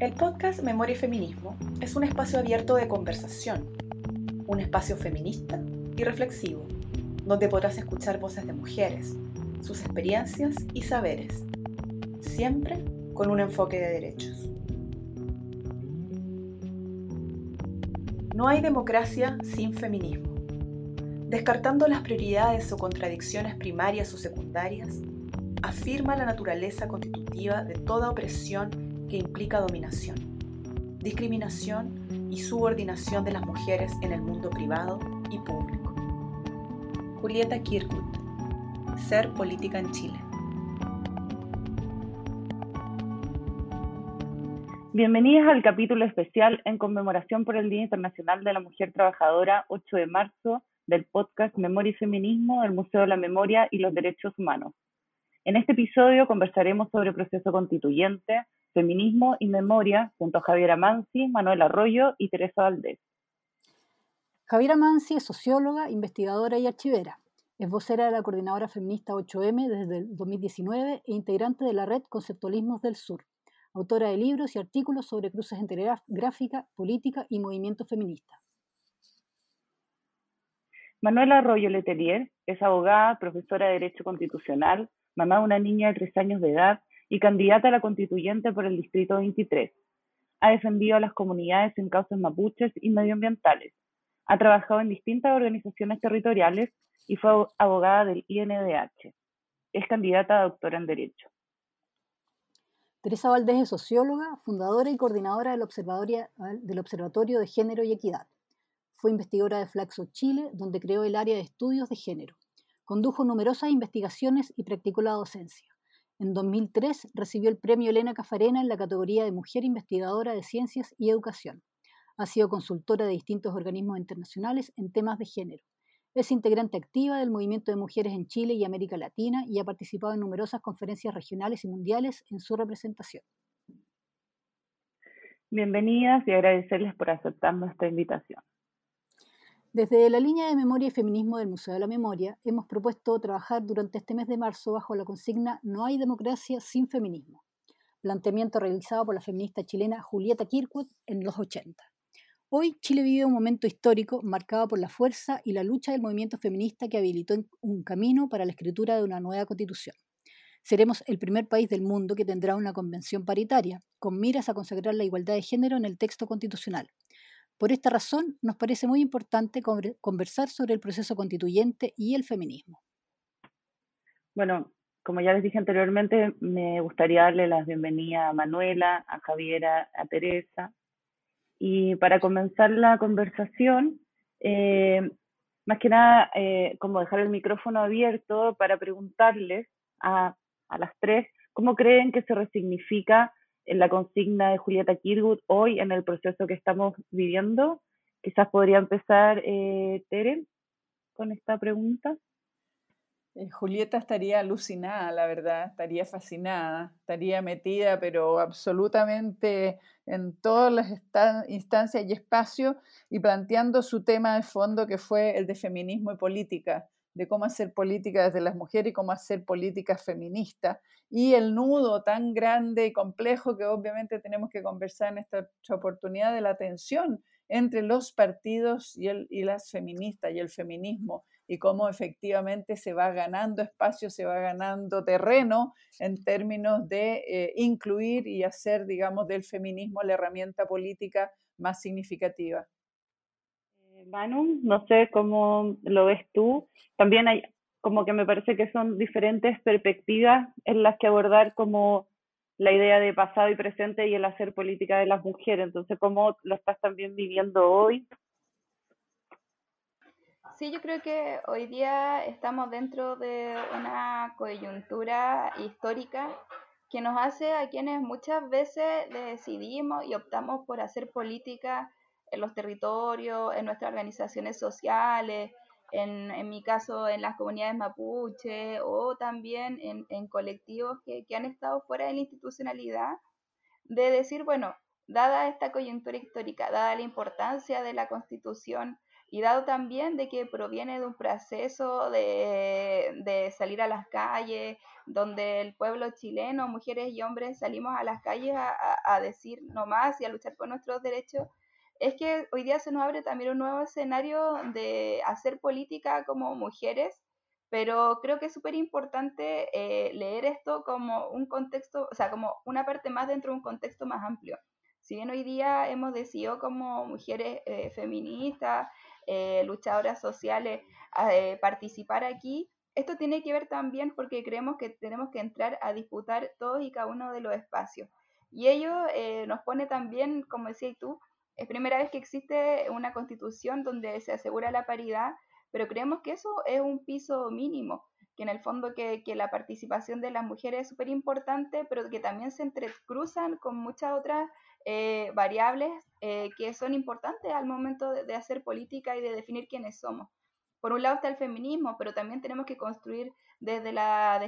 El podcast Memoria y Feminismo es un espacio abierto de conversación, un espacio feminista y reflexivo, donde podrás escuchar voces de mujeres, sus experiencias y saberes, siempre con un enfoque de derechos. No hay democracia sin feminismo. Descartando las prioridades o contradicciones primarias o secundarias, afirma la naturaleza constitutiva de toda opresión que implica dominación, discriminación y subordinación de las mujeres en el mundo privado y público. Julieta Kirkwood, Ser Política en Chile. Bienvenidas al capítulo especial en conmemoración por el Día Internacional de la Mujer Trabajadora, 8 de marzo, del podcast Memoria y Feminismo del Museo de la Memoria y los Derechos Humanos. En este episodio conversaremos sobre proceso constituyente, feminismo y memoria junto a Javiera Mansi, Manuel Arroyo y Teresa Valdés. Javiera Mansi es socióloga, investigadora y archivera. Es vocera de la Coordinadora Feminista 8M desde el 2019 e integrante de la red Conceptualismos del Sur autora de libros y artículos sobre cruces entre gráfica, política y movimiento feminista. Manuela Arroyo Letelier es abogada, profesora de Derecho Constitucional, mamá de una niña de tres años de edad y candidata a la constituyente por el Distrito 23. Ha defendido a las comunidades en causas mapuches y medioambientales. Ha trabajado en distintas organizaciones territoriales y fue abogada del INDH. Es candidata a doctora en Derecho. Teresa Valdés es socióloga, fundadora y coordinadora del Observatorio de Género y Equidad. Fue investigadora de Flaxo Chile, donde creó el área de estudios de género. Condujo numerosas investigaciones y practicó la docencia. En 2003 recibió el premio Elena Cafarena en la categoría de Mujer Investigadora de Ciencias y Educación. Ha sido consultora de distintos organismos internacionales en temas de género. Es integrante activa del movimiento de mujeres en Chile y América Latina y ha participado en numerosas conferencias regionales y mundiales en su representación. Bienvenidas y agradecerles por aceptar nuestra invitación. Desde la línea de memoria y feminismo del Museo de la Memoria, hemos propuesto trabajar durante este mes de marzo bajo la consigna No hay democracia sin feminismo, planteamiento realizado por la feminista chilena Julieta Kirkwood en los 80. Hoy Chile vive un momento histórico marcado por la fuerza y la lucha del movimiento feminista que habilitó un camino para la escritura de una nueva constitución. Seremos el primer país del mundo que tendrá una convención paritaria, con miras a consagrar la igualdad de género en el texto constitucional. Por esta razón, nos parece muy importante conversar sobre el proceso constituyente y el feminismo. Bueno, como ya les dije anteriormente, me gustaría darle la bienvenida a Manuela, a Javiera, a Teresa, y para comenzar la conversación, eh, más que nada, eh, como dejar el micrófono abierto para preguntarles a, a, las tres cómo creen que se resignifica en la consigna de Julieta Kirwood hoy en el proceso que estamos viviendo. Quizás podría empezar eh, Tere con esta pregunta. Eh, Julieta estaría alucinada, la verdad, estaría fascinada, estaría metida, pero absolutamente en todas las instancias y espacios y planteando su tema de fondo que fue el de feminismo y política, de cómo hacer política desde las mujeres y cómo hacer política feminista y el nudo tan grande y complejo que obviamente tenemos que conversar en esta oportunidad de la tensión entre los partidos y, el, y las feministas y el feminismo y cómo efectivamente se va ganando espacio, se va ganando terreno en términos de eh, incluir y hacer, digamos, del feminismo la herramienta política más significativa. Manu, no sé cómo lo ves tú. También hay como que me parece que son diferentes perspectivas en las que abordar como la idea de pasado y presente y el hacer política de las mujeres. Entonces, ¿cómo lo estás también viviendo hoy? Sí, yo creo que hoy día estamos dentro de una coyuntura histórica que nos hace a quienes muchas veces decidimos y optamos por hacer política en los territorios, en nuestras organizaciones sociales, en, en mi caso en las comunidades mapuche o también en, en colectivos que, que han estado fuera de la institucionalidad, de decir, bueno, dada esta coyuntura histórica, dada la importancia de la constitución y dado también de que proviene de un proceso de, salir a las calles, donde el pueblo chileno, mujeres y hombres, salimos a las calles a, decir no más y a luchar por nuestros derechos, es que hoy día se nos abre también un nuevo escenario de hacer política como mujeres, pero creo que es súper importante eh, leer esto como un contexto, o sea, como una parte más dentro de un contexto más amplio. Si bien hoy día hemos decidido como mujeres eh, feministas, eh, luchadoras sociales participar aquí, esto tiene que ver también porque creemos que tenemos que entrar a disputar todos y cada uno de los espacios. Y ello nos pone también, como decías tú, es primera vez que existe una constitución donde se asegura la paridad, pero creemos que eso es un piso mínimo, que en el fondo que, la participación de las mujeres es súper importante, pero que también se entrecruzan con muchas otras eh, variables eh, que son importantes al momento de, hacer política y de definir quiénes somos. Por un lado está el feminismo, pero también tenemos que construir desde la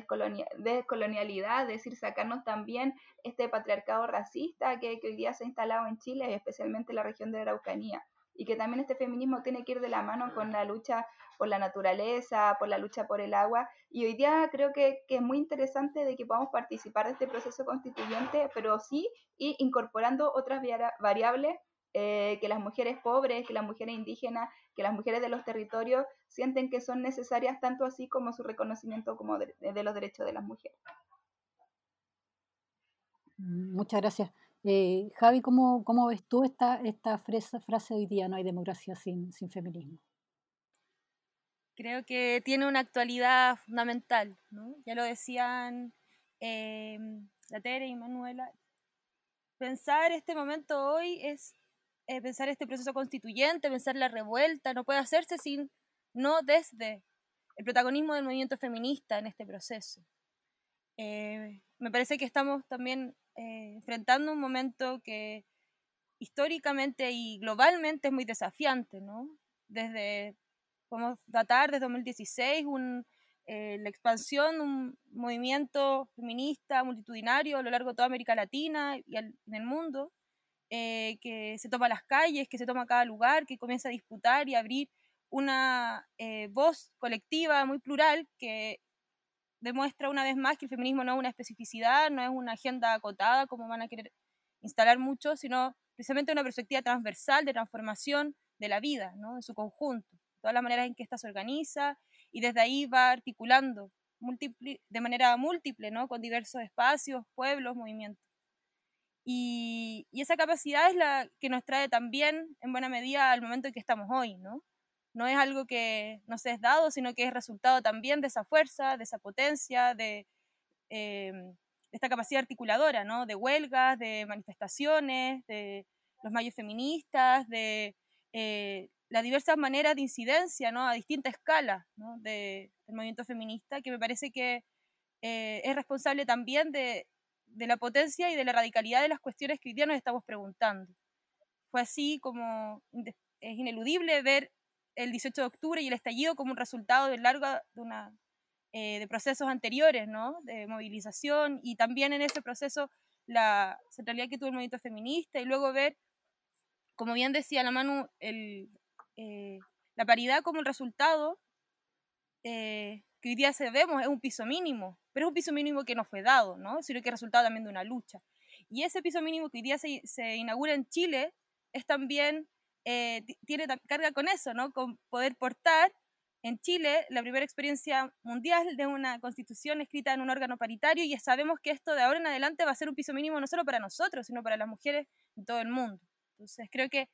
descolonialidad, es decir, sacarnos también este patriarcado racista que, que hoy día se ha instalado en Chile, especialmente en la región de Araucanía y que también este feminismo tiene que ir de la mano con la lucha por la naturaleza, por la lucha por el agua. Y hoy día creo que, es muy interesante de que podamos participar de este proceso constituyente, pero sí y incorporando otras variables eh, que las mujeres pobres, que las mujeres indígenas, que las mujeres de los territorios sienten que son necesarias tanto así como su reconocimiento como de, los derechos de las mujeres. Muchas gracias. Eh, Javi, ¿cómo, ¿cómo, ves tú esta, esta frase, frase hoy día, no hay democracia sin, sin feminismo? Creo que tiene una actualidad fundamental, ¿no? Ya lo decían eh, la Tere y Manuela. Pensar este momento hoy es eh, pensar este proceso constituyente, pensar la revuelta, no puede hacerse sin, no desde el protagonismo del movimiento feminista en este proceso. Eh, me parece que estamos también eh, enfrentando un momento que históricamente y globalmente es muy desafiante, ¿no? Desde, podemos datar desde 2016 un, la expansión de un movimiento feminista multitudinario a lo largo de toda América Latina y en el mundo, eh, que se toma las calles, que se toma cada lugar, que comienza a disputar y abrir una voz colectiva muy plural que demuestra una vez más que el feminismo no es una especificidad, no es una agenda acotada como van a querer instalar muchos, sino precisamente una perspectiva transversal de transformación de la vida, ¿no? en su conjunto, todas las maneras en que ésta se organiza y desde ahí va articulando de manera múltiple, ¿no? con diversos espacios, pueblos, movimientos. Y, y, esa capacidad es la que nos trae también en buena medida al momento en que estamos hoy, ¿no? no es algo que no se es dado, sino que es resultado también de esa fuerza, de esa potencia, de, em, esta capacidad articuladora, ¿no? de huelgas, de manifestaciones, de los mayos feministas, de eh, las diversas maneras de incidencia ¿no? a distinta escala ¿no? del movimiento feminista, que me parece que eh, es responsable también de, de la potencia y de la radicalidad de las cuestiones que hoy nos estamos preguntando. Fue así como es ineludible ver el 18 de octubre y el estallido como un resultado de largo de, una, eh, de procesos anteriores, ¿no? De movilización y también en ese proceso la centralidad que tuvo el movimiento feminista y luego ver, como bien decía la Manu, el, eh, la paridad como el resultado eh, que hoy día se vemos es un piso mínimo, pero es un piso mínimo que no fue dado, ¿no? sino que es resultado también de una lucha. Y ese piso mínimo que hoy día se, se inaugura en Chile es también eh, tiene carga con eso, ¿no? Con poder portar en Chile la primera experiencia mundial de una constitución escrita en un órgano paritario y sabemos que esto de ahora en adelante va a ser un piso mínimo no solo para nosotros, sino para las mujeres en todo el mundo. Entonces creo que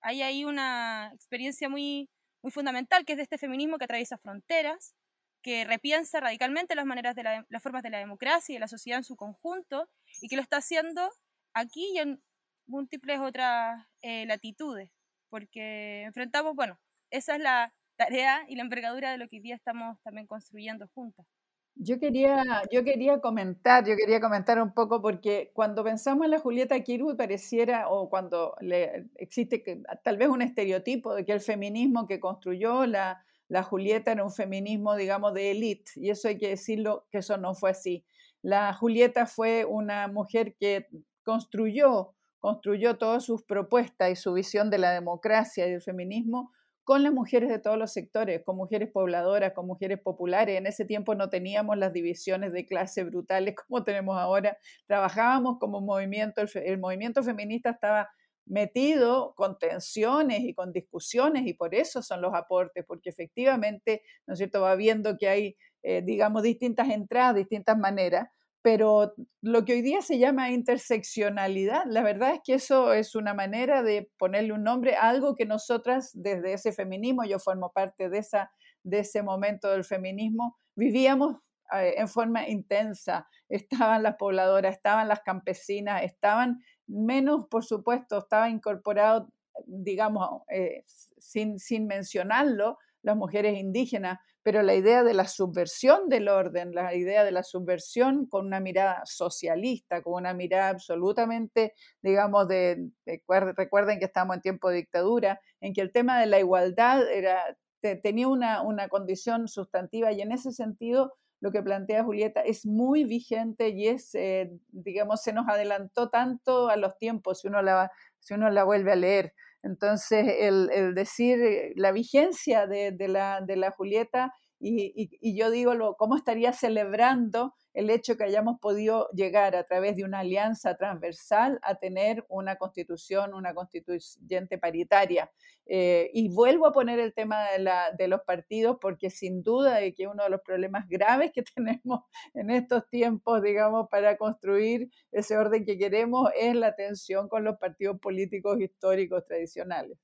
hay ahí una experiencia muy, muy fundamental que es de este feminismo que atraviesa fronteras, que repiensa radicalmente las formas de la democracia y de la sociedad en su conjunto y que lo está haciendo aquí y en múltiples otras eh, latitudes porque enfrentamos, bueno, esa es la tarea y la envergadura de lo que hoy día estamos también construyendo juntas. Yo quería, yo quería comentar, yo quería comentar un poco porque cuando pensamos en la Julieta Kirby pareciera, o cuando le, existe tal vez un estereotipo de que el feminismo que construyó la, la Julieta era un feminismo, digamos, de élite, y eso hay que decirlo, que eso no fue así. La Julieta fue una mujer que construyó construyó todas sus propuestas y su visión de la democracia y del feminismo con las mujeres de todos los sectores, con mujeres pobladoras, con mujeres populares. En ese tiempo no teníamos las divisiones de clase brutales como tenemos ahora. Trabajábamos como movimiento, el, movimiento feminista estaba metido con tensiones y con discusiones y por eso son los aportes, porque efectivamente, ¿no es cierto?, va viendo que hay, eh, digamos, distintas entradas, distintas maneras, pero lo que hoy día se llama interseccionalidad, la verdad es que eso es una manera de ponerle un nombre a algo que nosotras desde ese feminismo, yo formo parte de, esa, de ese momento del feminismo, vivíamos eh, en forma intensa. Estaban las pobladoras, estaban las campesinas, estaban menos, por supuesto, estaba incorporado, digamos, eh, sin, sin mencionarlo, las mujeres indígenas, pero la idea de la subversión del orden, la idea de la subversión con una mirada socialista, con una mirada absolutamente, digamos, de, recuerden que estamos en tiempo de dictadura, en que el tema de la igualdad era, tenía una, condición sustantiva y en ese sentido lo que plantea Julieta es muy vigente y es, eh, digamos, se nos adelantó tanto a los tiempos si uno la, si uno la vuelve a leer. Entonces, el, decir eh, la vigencia de, la, de la, Julieta, y, yo digo, lo, ¿cómo estaría celebrando el hecho que hayamos podido llegar a través de una alianza transversal a tener una constitución, una constituyente paritaria. Eh, y vuelvo a poner el tema de, la, de, los partidos porque sin duda de que uno de los problemas graves que tenemos en estos tiempos, digamos, para construir ese orden que queremos es la tensión con los partidos políticos históricos tradicionales.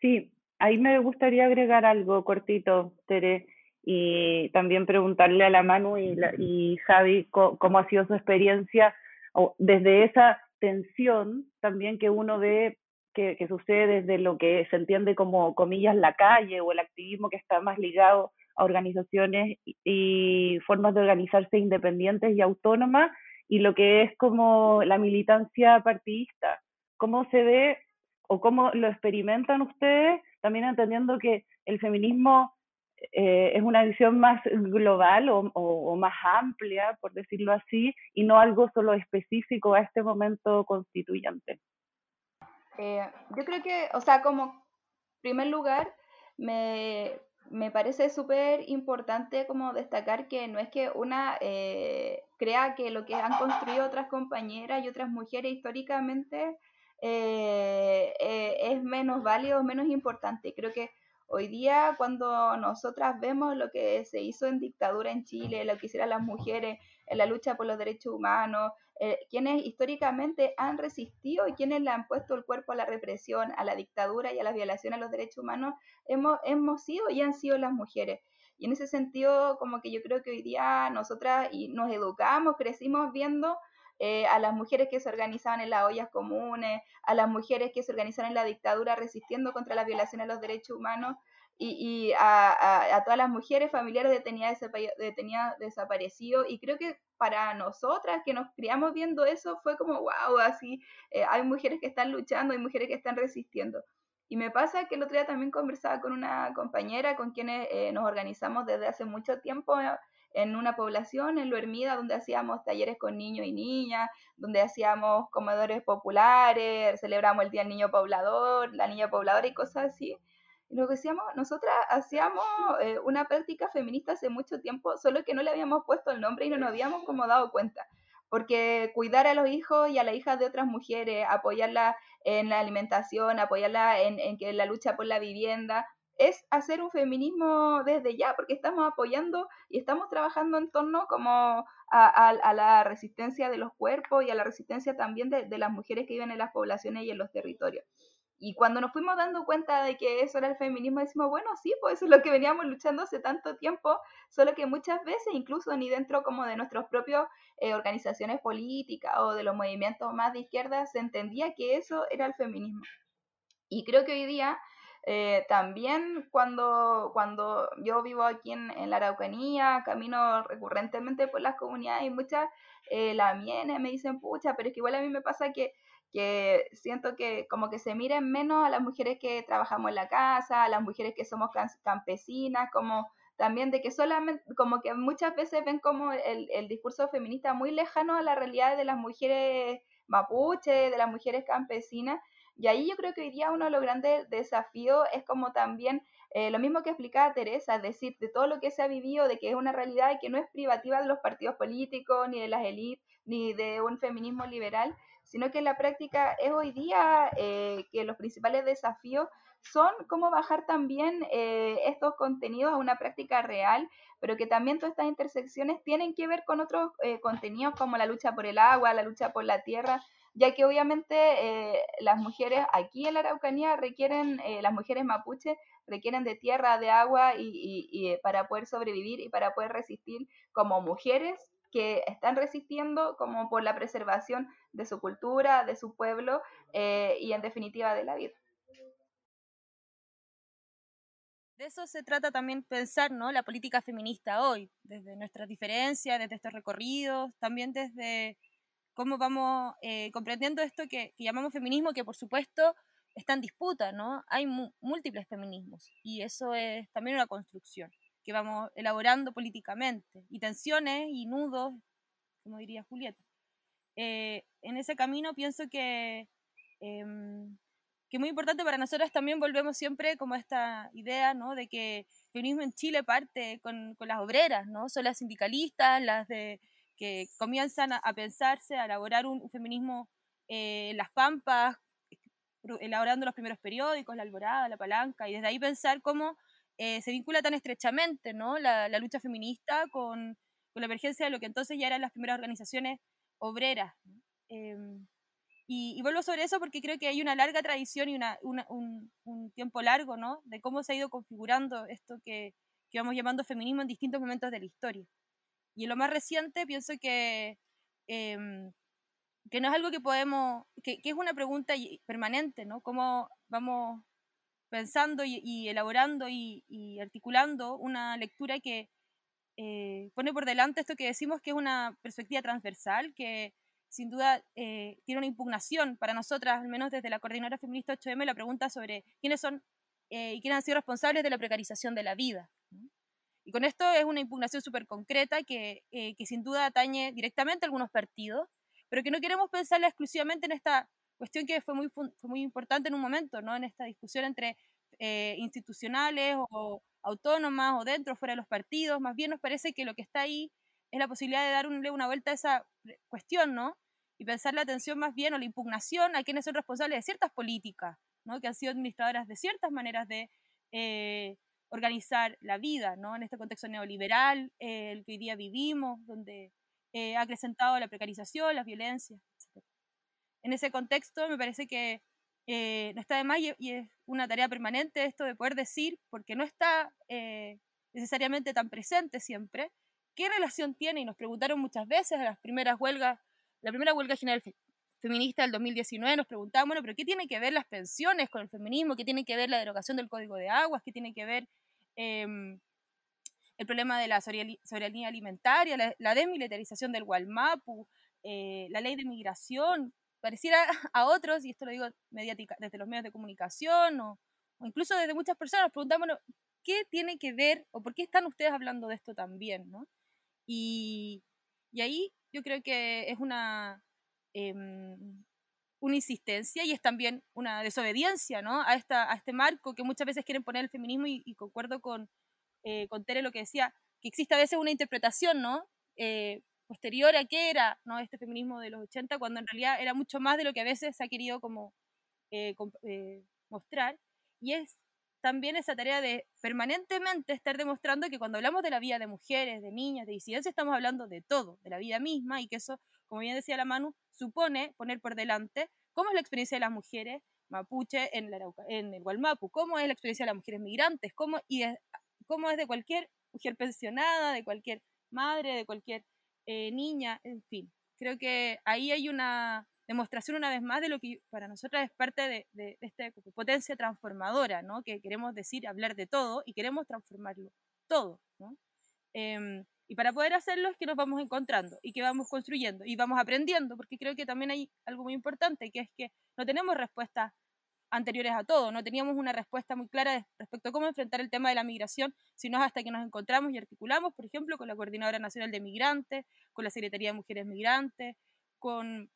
Sí, ahí me gustaría agregar algo cortito, Tere y también preguntarle a la Manu y, y Javi cómo ha sido su experiencia desde esa tensión también que uno ve que, que, sucede desde lo que se entiende como comillas la calle o el activismo que está más ligado a organizaciones y, formas de organizarse independientes y autónomas y lo que es como la militancia partidista. ¿Cómo se ve o cómo lo experimentan ustedes? También entendiendo que el feminismo eh, es una visión más global o, más amplia, por decirlo así, y no algo solo específico a este momento constituyente. Eh, yo creo que, o sea, como primer lugar, me, me parece súper importante como destacar que no es que una eh, crea que lo que han construido otras compañeras y otras mujeres históricamente es menos válido menos importante. Creo que Hoy día, cuando nosotras vemos lo que se hizo en dictadura en Chile, lo que hicieron las mujeres en la lucha por los derechos humanos, eh, quienes históricamente han resistido y quienes le han puesto el cuerpo a la represión, a la dictadura y a las violaciones a los derechos humanos, hemos, hemos sido y han sido las mujeres. Y en ese sentido, como que yo creo que hoy día nosotras y nos educamos, crecimos viendo eh, a las mujeres que se organizaban en las ollas comunes, a las mujeres que se organizaban en la dictadura resistiendo contra la violación de los derechos humanos y, a, todas las mujeres familiares detenidas, detenidas desaparecidos. Y creo que para nosotras que nos criamos viendo eso fue como, wow, así, eh, hay mujeres que están luchando, hay mujeres que están resistiendo. Y me pasa que el otro día también conversaba con una compañera con quienes eh, nos organizamos desde hace mucho tiempo en una población, en Lo Hermida, donde hacíamos talleres con niños y niñas, donde hacíamos comedores populares, celebramos el Día del Niño Poblador, la Niña Pobladora y cosas así. Y lo que decíamos, nosotras hacíamos eh, una práctica feminista hace mucho tiempo, solo que no le habíamos puesto el nombre y no nos habíamos como dado cuenta. Porque cuidar a los hijos y a las hijas de otras mujeres, apoyarla en la alimentación, apoyarla en, en la lucha por la vivienda, es hacer un feminismo desde ya, porque estamos apoyando y estamos trabajando en torno como a, la resistencia de los cuerpos y a la resistencia también de, las mujeres que viven en las poblaciones y en los territorios. Y cuando nos fuimos dando cuenta de que eso era el feminismo, decimos, bueno, sí, pues eso es lo que veníamos luchando hace tanto tiempo, solo que muchas veces, incluso ni dentro como de nuestras propias eh, organizaciones políticas o de los movimientos más de izquierda, se entendía que eso era el feminismo. Y creo que hoy día eh, también cuando, cuando yo vivo aquí en, la Araucanía, camino recurrentemente por las comunidades y muchas eh, la vienen, me dicen, pucha, pero es que igual a mí me pasa que, que siento que como que se miren menos a las mujeres que trabajamos en la casa, a las mujeres que somos campesinas, como también de que solamente, como que muchas veces ven como el, el discurso feminista muy lejano a la realidad de las mujeres mapuche, de las mujeres campesinas, Y ahí yo creo que hoy día uno de los grandes desafíos es como también eh, lo mismo que explicaba Teresa, es decir, de todo lo que se ha vivido, de que es una realidad y que no es privativa de los partidos políticos, ni de las élites, ni de un feminismo liberal, sino que en la práctica es hoy día eh, que los principales desafíos son cómo bajar también eh, estos contenidos a una práctica real, pero que también todas estas intersecciones tienen que ver con otros contenidos como la lucha por el agua, la lucha por la tierra, ya que obviamente eh, las mujeres aquí en la Araucanía requieren, eh, las mujeres mapuche requieren de tierra, de agua y, eh, para poder sobrevivir y para poder resistir como mujeres que están resistiendo como por la preservación de su cultura, de su pueblo y en definitiva de la vida. De eso se trata también pensar ¿no? la política feminista hoy, desde nuestras diferencias, desde estos recorridos, también desde cómo vamos eh, comprendiendo esto que, llamamos feminismo, que por supuesto está en disputa, ¿no? Hay múltiples feminismos y eso es también una construcción que vamos elaborando políticamente y tensiones y nudos, como diría Julieta. Eh, en ese camino pienso que, em, que muy importante para nosotras también volvemos siempre como a esta idea, ¿no? De que el feminismo en Chile parte con, con las obreras, ¿no? Son las sindicalistas, las de que comienzan a, pensarse, a elaborar un, feminismo en las pampas, elaborando los primeros periódicos, la alborada, la palanca, y desde ahí pensar cómo eh, se vincula tan estrechamente ¿no? la, lucha feminista con, la emergencia de lo que entonces ya eran las primeras organizaciones obreras. Em, y, vuelvo sobre eso porque creo que hay una larga tradición y una, un, un, tiempo largo ¿no? de cómo se ha ido configurando esto que, que vamos llamando feminismo en distintos momentos de la historia. Y en lo más reciente pienso que, em, que no es algo que podemos, que, es una pregunta permanente, ¿no? Cómo vamos pensando y, elaborando y, articulando una lectura que eh, pone por delante esto que decimos que es una perspectiva transversal, que sin duda eh, tiene una impugnación para nosotras, al menos desde la Coordinadora Feminista 8M, la pregunta sobre quiénes son eh, y quiénes han sido responsables de la precarización de la vida. Y con esto es una impugnación súper concreta que, eh, que, sin duda atañe directamente a algunos partidos, pero que no queremos pensarla exclusivamente en esta cuestión que fue muy, fue muy importante en un momento, ¿no? en esta discusión entre eh, institucionales o autónomas o dentro o fuera de los partidos. Más bien nos parece que lo que está ahí es la posibilidad de darle una vuelta a esa cuestión, ¿no? Y pensar la atención más bien o la impugnación a quienes son responsables de ciertas políticas, ¿no? Que han sido administradoras de ciertas maneras de eh, organizar la vida, ¿no? En este contexto neoliberal, eh, el que hoy día vivimos, donde eh, ha acrecentado la precarización, la violencia, etc. En ese contexto me parece que eh, no está de más y, es una tarea permanente esto de poder decir, porque no está necesariamente tan presente siempre, qué relación tiene, y nos preguntaron muchas veces a las primeras huelgas, la primera huelga general feminista del 2019 nos preguntábamos, bueno, pero ¿qué tiene que ver las pensiones con el feminismo? ¿Qué tiene que ver la derogación del Código de Aguas? ¿Qué tiene que ver em, el problema de la soberanía alimentaria, la, desmilitarización del Gualmapu, eh, la ley de migración? Pareciera a otros, y esto lo digo desde los medios de comunicación o, incluso desde muchas personas, nos preguntamos, ¿qué tiene que ver o por qué están ustedes hablando de esto también? ¿no? Y, y ahí yo creo que es una, Em, una insistencia y es también una desobediencia ¿no? a, esta, a este marco que muchas veces quieren poner el feminismo y, concuerdo con, eh, con Tere lo que decía, que existe a veces una interpretación ¿no? Eh, posterior a qué era ¿no? este feminismo de los 80, cuando en realidad era mucho más de lo que a veces se ha querido como eh, mostrar. Y es también esa tarea de permanentemente estar demostrando que cuando hablamos de la vida de mujeres, de niñas, de disidencias, estamos hablando de todo, de la vida misma, y que eso, como bien decía la Manu, supone poner por delante cómo es la experiencia de las mujeres mapuche en, en el Gualmapu, cómo es la experiencia de las mujeres migrantes, cómo, y cómo es de cualquier mujer pensionada, de cualquier madre, de cualquier eh, niña, en fin. Creo que ahí hay una demostración una vez más de lo que para nosotras es parte de, de, esta potencia transformadora, ¿no? que queremos decir, hablar de todo y queremos transformarlo todo. ¿no? Em, y para poder hacerlo es que nos vamos encontrando y que vamos construyendo y vamos aprendiendo, porque creo que también hay algo muy importante, que es que no tenemos respuestas anteriores a todo, no teníamos una respuesta muy clara respecto a cómo enfrentar el tema de la migración, sino hasta que nos encontramos y articulamos, por ejemplo, con la Coordinadora Nacional de Migrantes, con la Secretaría de Mujeres Migrantes, con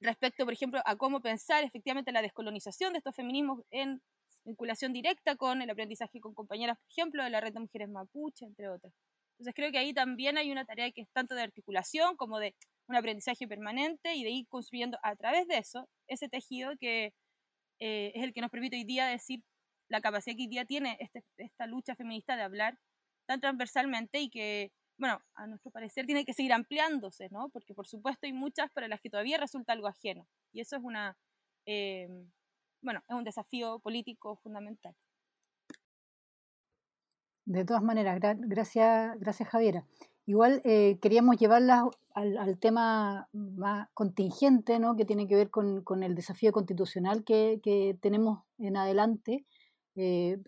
respecto, por ejemplo, a cómo pensar efectivamente la descolonización de estos feminismos en vinculación directa con el aprendizaje con compañeras, por ejemplo, de la red de mujeres mapuche, entre otras. Entonces creo que ahí también hay una tarea que es tanto de articulación como de un aprendizaje permanente y de ir construyendo a través de eso ese tejido que eh, es el que nos permite hoy día decir la capacidad que hoy día tiene este, esta lucha feminista de hablar tan transversalmente y que, bueno, a nuestro parecer tiene que seguir ampliándose, ¿no? Porque por supuesto hay muchas para las que todavía resulta algo ajeno. Y eso es una, eh, bueno, es un desafío político fundamental. De todas maneras, gracias, gracias Javiera. Igual eh, queríamos llevarla al, tema más contingente, ¿no? que tiene que ver con, con el desafío constitucional que, que, tenemos en adelante eh,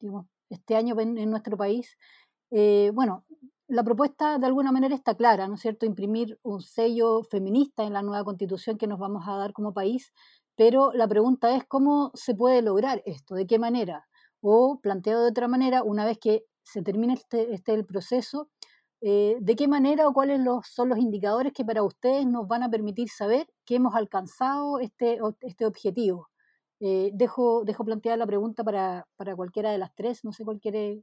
digamos, este año en, en nuestro país. Eh, bueno, la propuesta de alguna manera está clara, ¿no es cierto? Imprimir un sello feminista en la nueva constitución que nos vamos a dar como país, pero la pregunta es cómo se puede lograr esto, de qué manera, o planteado de otra manera, una vez que se termine este, este el proceso, eh, ¿de qué manera o cuáles son los indicadores que para ustedes nos van a permitir saber que hemos alcanzado este, este objetivo? Eh, dejo, dejo planteada la pregunta para, para, cualquiera de las tres, no sé cuál quiere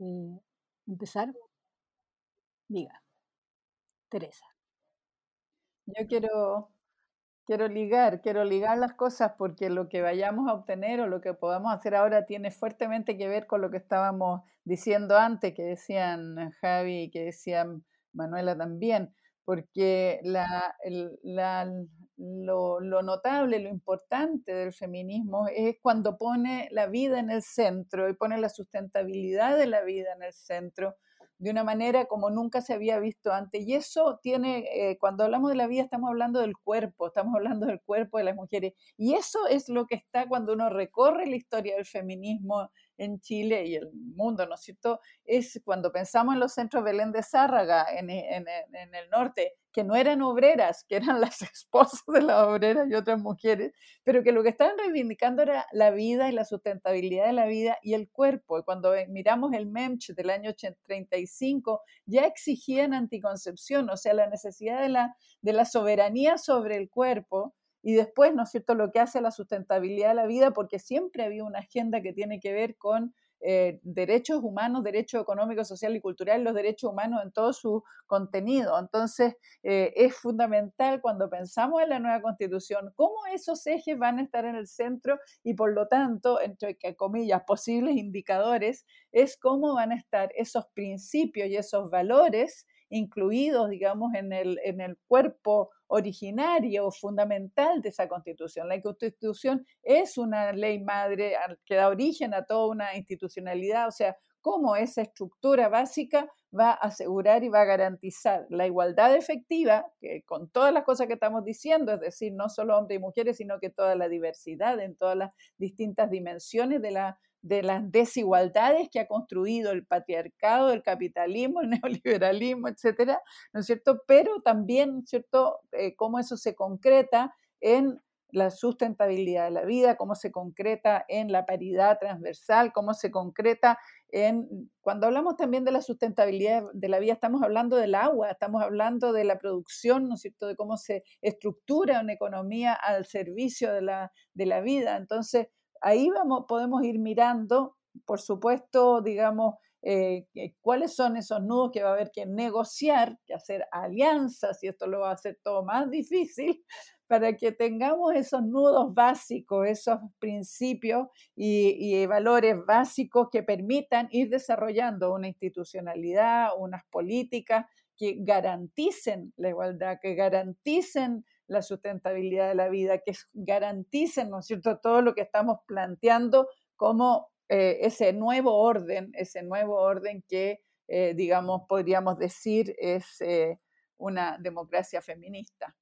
eh, empezar. Diga, Teresa. Yo quiero Quiero ligar, quiero ligar las cosas porque lo que vayamos a obtener o lo que podamos hacer ahora tiene fuertemente que ver con lo que estábamos diciendo antes, que decían Javi y que decían Manuela también, porque la, lo, lo, notable, lo importante del feminismo es cuando pone la vida en el centro y pone la sustentabilidad de la vida en el centro de una manera como nunca se había visto antes. Y eso tiene, eh, cuando hablamos de la vida, estamos hablando del cuerpo, estamos hablando del cuerpo de las mujeres. Y eso es lo que está cuando uno recorre la historia del feminismo en Chile y el mundo, ¿no es cierto? Es cuando pensamos en los centros Belén de Zárraga, en, en, en el norte, que no eran obreras, que eran las esposas de las obreras y otras mujeres, pero que lo que estaban reivindicando era la vida y la sustentabilidad de la vida y el cuerpo. Y cuando miramos el MEMCH del año 35, ya exigían anticoncepción, o sea, la necesidad de la, de la soberanía sobre el cuerpo y después, ¿no es cierto?, lo que hace la sustentabilidad de la vida, porque siempre había una agenda que tiene que ver con eh, derechos humanos, derechos económicos, social y cultural, los derechos humanos en todo su contenido. Entonces, eh, es fundamental cuando pensamos en la nueva constitución, cómo esos ejes van a estar en el centro y por lo tanto, entre comillas, posibles indicadores, es cómo van a estar esos principios y esos valores incluidos, digamos, en el, en el cuerpo originario, fundamental de esa constitución. La constitución es una ley madre que da origen a toda una institucionalidad, o sea, cómo esa estructura básica va a asegurar y va a garantizar la igualdad efectiva, que con todas las cosas que estamos diciendo, es decir, no solo hombres y mujeres, sino que toda la diversidad en todas las distintas dimensiones de la de las desigualdades que ha construido el patriarcado, el capitalismo, el neoliberalismo, etcétera, ¿no es cierto? Pero también, ¿cierto?, eh, cómo eso se concreta en la sustentabilidad de la vida, cómo se concreta en la paridad transversal, cómo se concreta en, cuando hablamos también de la sustentabilidad de la vida, estamos hablando del agua, estamos hablando de la producción, ¿no es cierto?, de cómo se estructura una economía al servicio de la, de la vida. Entonces, ahí vamos, podemos ir mirando, por supuesto, digamos, eh, cuáles son esos nudos que va a haber que negociar, que hacer alianzas, y esto lo va a hacer todo más difícil, para que tengamos esos nudos básicos, esos principios y, valores básicos que permitan ir desarrollando una institucionalidad, unas políticas que garanticen la igualdad, que garanticen la sustentabilidad de la vida, que garanticen, ¿no es cierto?, todo lo que estamos planteando como eh, ese nuevo orden, ese nuevo orden que, eh, digamos, podríamos decir es eh, una democracia feminista.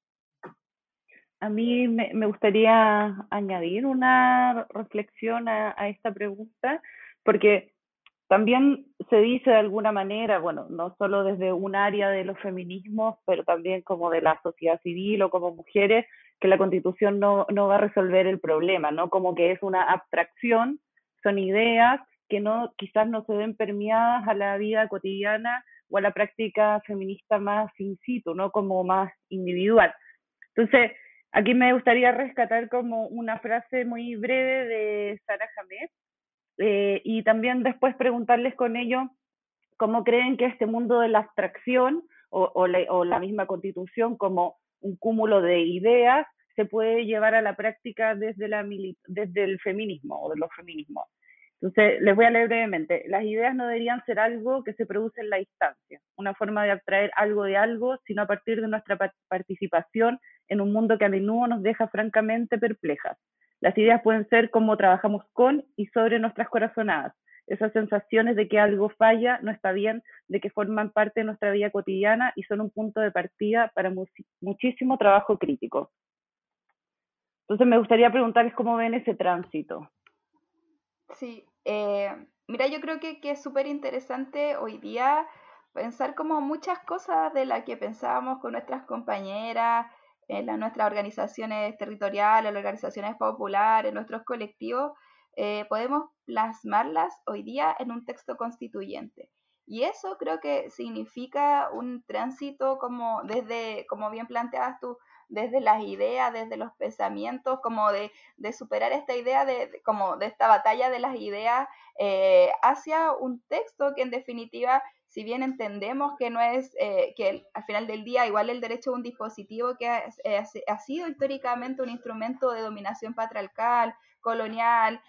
A mí me, gustaría añadir una reflexión a, a esta pregunta, porque también se dice de alguna manera, bueno, no solo desde un área de los feminismos, pero también como de la sociedad civil o como mujeres, que la constitución no, no va a resolver el problema, ¿no? Como que es una abstracción, son ideas que no, quizás no se ven permeadas a la vida cotidiana o a la práctica feminista más in situ, ¿no? Como más individual. Entonces, aquí me gustaría rescatar como una frase muy breve de Sara Jamet eh, y también después preguntarles con ello cómo creen que este mundo de la abstracción o, o, la, misma constitución como un cúmulo de ideas se puede llevar a la práctica desde, la, desde el feminismo o de los feminismos. Entonces, les voy a leer brevemente. Las ideas no deberían ser algo que se produce en la distancia, una forma de abstraer algo de algo, sino a partir de nuestra participación en un mundo que a menudo nos deja francamente perplejas. Las ideas pueden ser cómo trabajamos con y sobre nuestras corazonadas, esas sensaciones de que algo falla, no está bien, de que forman parte de nuestra vida cotidiana y son un punto de partida para muchísimo trabajo crítico. Entonces me gustaría preguntarles cómo ven ese tránsito. Sí, eh, mira, yo creo que, que es súper interesante hoy día pensar como muchas cosas de las que pensábamos con nuestras compañeras, en nuestras organizaciones territoriales, las organizaciones populares, nuestros colectivos, eh, podemos plasmarlas hoy día en un texto constituyente. Y eso creo que significa un tránsito como desde, como bien planteabas tú, desde las ideas, desde los pensamientos, como de, superar esta idea de, como de esta batalla de las ideas eh, hacia un texto que en definitiva, si bien entendemos que no es, eh, que al final del día igual el derecho es un dispositivo que ha, eh, ha sido históricamente un instrumento de dominación patriarcal, colonial,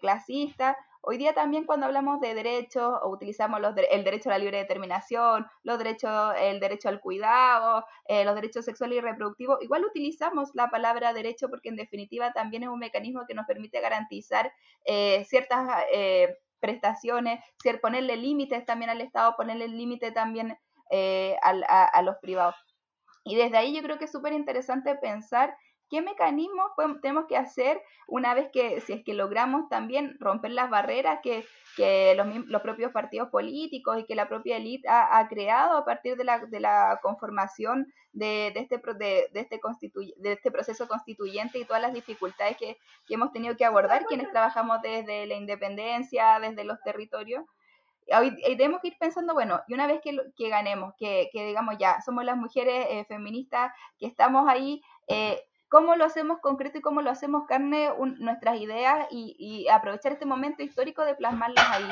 clasista, Hoy día también cuando hablamos de derechos o utilizamos los el derecho a la libre determinación, los derechos, el derecho al cuidado, eh, los derechos sexuales y reproductivos, igual utilizamos la palabra derecho porque en definitiva también es un mecanismo que nos permite garantizar eh, ciertas eh, prestaciones, ponerle límites también al Estado, ponerle límite también a, a los privados. Y desde ahí yo creo que es súper interesante pensar ¿Qué mecanismos tenemos que hacer una vez que, si es que logramos también romper las barreras que, los, propios partidos políticos y que la propia élite ha, creado a partir de la, conformación de, este, de, este de este proceso constituyente y todas las dificultades que, hemos tenido que abordar quienes trabajamos desde la independencia, desde los territorios? Hoy, tenemos que ir pensando, bueno, y una vez que, ganemos, que, digamos ya, somos las mujeres eh, feministas que estamos ahí, eh, cómo lo hacemos concreto y cómo lo hacemos carne nuestras ideas y, aprovechar este momento histórico de plasmarlas ahí.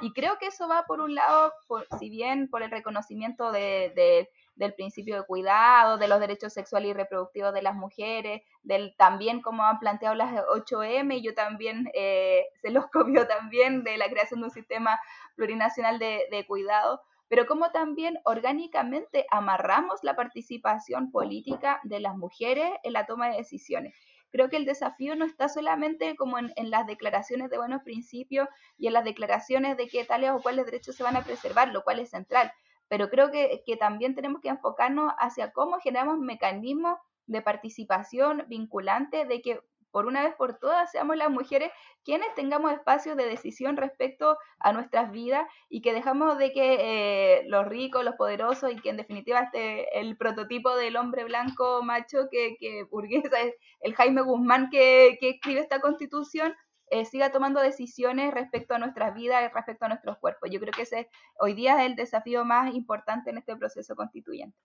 Y creo que eso va por un lado, si bien por el reconocimiento de, del principio de cuidado, de los derechos sexuales y reproductivos de las mujeres, del también como han planteado las 8M, y yo también eh, se los copio también de la creación de un sistema plurinacional de, de cuidado pero como también orgánicamente amarramos la participación política de las mujeres en la toma de decisiones. Creo que el desafío no está solamente como en, las declaraciones de buenos principios y en las declaraciones de que tales o cuáles derechos se van a preservar, lo cual es central, pero creo que, que también tenemos que enfocarnos hacia cómo generamos mecanismos de participación vinculante de que por una vez por todas seamos las mujeres quienes tengamos espacios de decisión respecto a nuestras vidas y que dejamos de que eh, los ricos, los poderosos y que en definitiva este el prototipo del hombre blanco macho que, burguesa es el Jaime Guzmán que, que escribe esta constitución, eh, siga tomando decisiones respecto a nuestras vidas y respecto a nuestros cuerpos. Yo creo que ese hoy día es el desafío más importante en este proceso constituyente.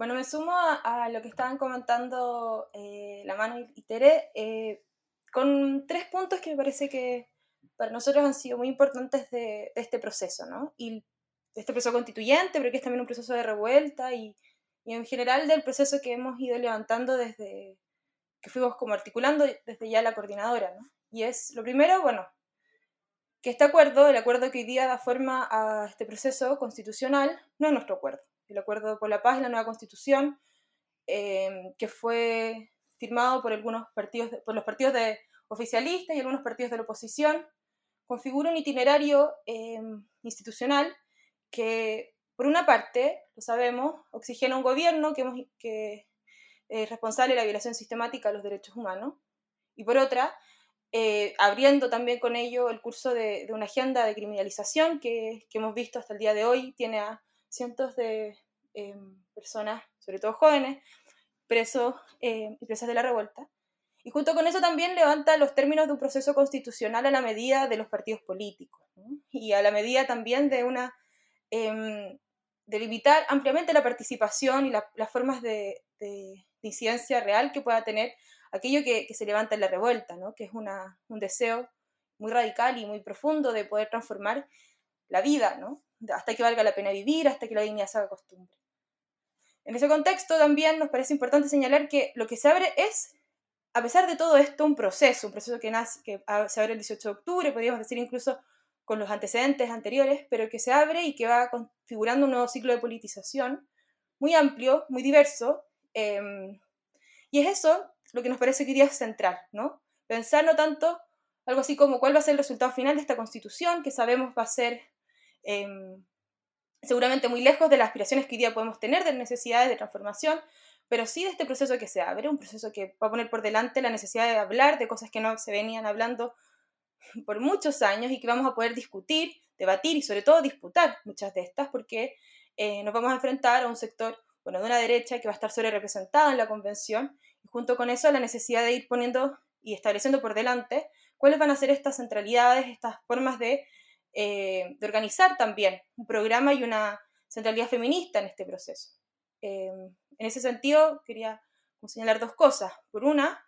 Bueno, me sumo a, lo que estaban comentando eh, la mano y Tere, eh, con tres puntos que me parece que para nosotros han sido muy importantes de, este proceso, ¿no? Y de este proceso constituyente, pero que es también un proceso de revuelta y, y en general del proceso que hemos ido levantando desde que fuimos como articulando desde ya la coordinadora, ¿no? Y es, lo primero, bueno, que este acuerdo, el acuerdo que hoy día da forma a este proceso constitucional, no es nuestro acuerdo el Acuerdo por la Paz y la nueva Constitución, em, que fue firmado por algunos partidos, por los partidos de oficialistas y algunos partidos de la oposición, configura un itinerario em, institucional que, por una parte, lo sabemos, oxigena un gobierno que, que es responsable de la violación sistemática de los derechos humanos, y por otra, eh, abriendo también con ello el curso de, una agenda de criminalización que, que, hemos visto hasta el día de hoy, tiene a cientos de em, personas, sobre todo jóvenes, presos em, y presas de la revuelta. Y junto con eso también levanta los términos de un proceso constitucional a la medida de los partidos políticos y a la medida también de una em, de limitar ampliamente la participación y las formas de, incidencia real que pueda tener aquello que, se levanta en la revuelta, ¿no? que es una, un deseo muy radical y muy profundo de poder transformar la vida, ¿no? Hasta que valga la pena vivir, hasta que la dignidad se haga costumbre. En ese contexto también nos parece importante señalar que lo que se abre es, a pesar de todo esto, un proceso, un proceso que, nace, que se abre el 18 de octubre, podríamos decir incluso con los antecedentes anteriores, pero que se abre y que va configurando un nuevo ciclo de politización muy amplio, muy diverso, em, y es eso lo que nos parece que es central, ¿no? Pensar no tanto algo así como cuál va a ser el resultado final de esta constitución, que sabemos va a ser em, seguramente muy lejos de las aspiraciones que hoy día podemos tener, de necesidades de transformación, pero sí de este proceso que se abre, un proceso que va a poner por delante la necesidad de hablar de cosas que no se venían hablando por muchos años y que vamos a poder discutir, debatir y sobre todo disputar muchas de estas porque eh, nos vamos a enfrentar a un sector bueno, de una derecha que va a estar sobre representado en la convención y junto con eso la necesidad de ir poniendo y estableciendo por delante cuáles van a ser estas centralidades, estas formas de, eh, de organizar también un programa y una centralidad feminista en este proceso. Eh, en ese sentido, quería señalar dos cosas. Por una,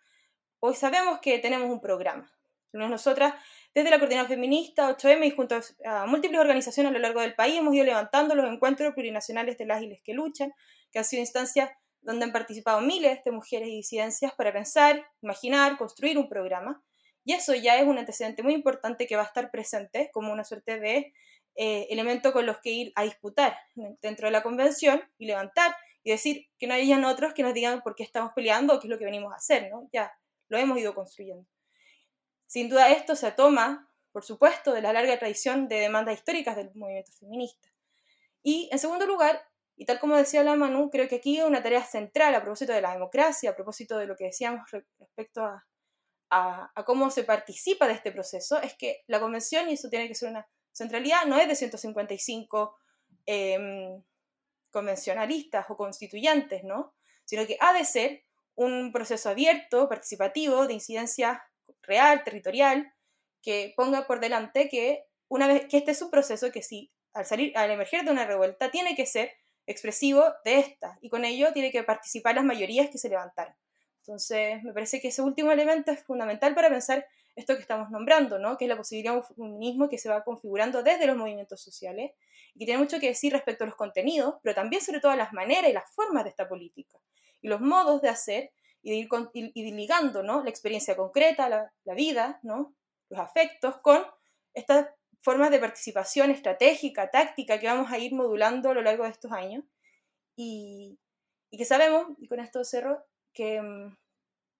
hoy sabemos que tenemos un programa, nosotras, desde la Coordinadora Feminista, 8M y junto a múltiples organizaciones a lo largo del país, hemos ido levantando los encuentros plurinacionales de las islas que luchan, que han sido instancias donde han participado miles de mujeres y disidencias para pensar, imaginar, construir un programa. Y eso ya es un antecedente muy importante que va a estar presente como una suerte de eh, elemento con los que ir a disputar dentro de la convención y levantar y decir que no hayan otros que nos digan por qué estamos peleando o qué es lo que venimos a hacer, ¿no? Ya lo hemos ido construyendo. Sin duda esto se toma, por supuesto, de la larga tradición de demandas históricas del movimiento feminista. Y, en segundo lugar, y tal como decía la Manu, creo que aquí hay una tarea central a propósito de la democracia, a propósito de lo que decíamos respecto a, cómo se participa de este proceso, es que la convención, y eso tiene que ser una centralidad, no es de 155 em, convencionalistas o constituyentes, ¿no? Sino que ha de ser un proceso abierto, participativo, de incidencia real, territorial, que ponga por delante que una vez que este es un proceso que sí, al salir, al emerger de una revuelta, tiene que ser expresivo de esta, y con ello tiene que participar las mayorías que se levantaron. Entonces, me parece que ese último elemento es fundamental para pensar esto que estamos nombrando, ¿no? que es la posibilidad de un feminismo que se va configurando desde los movimientos sociales y que tiene mucho que decir respecto a los contenidos, pero también sobre todo a las maneras y las formas de esta política y los modos de hacer y de ir, ligando ¿no? la experiencia concreta, la, vida, ¿no? los afectos, con estas formas de participación estratégica, táctica que vamos a ir modulando a lo largo de estos años. Y, y que sabemos, y con esto cerro, que, mm,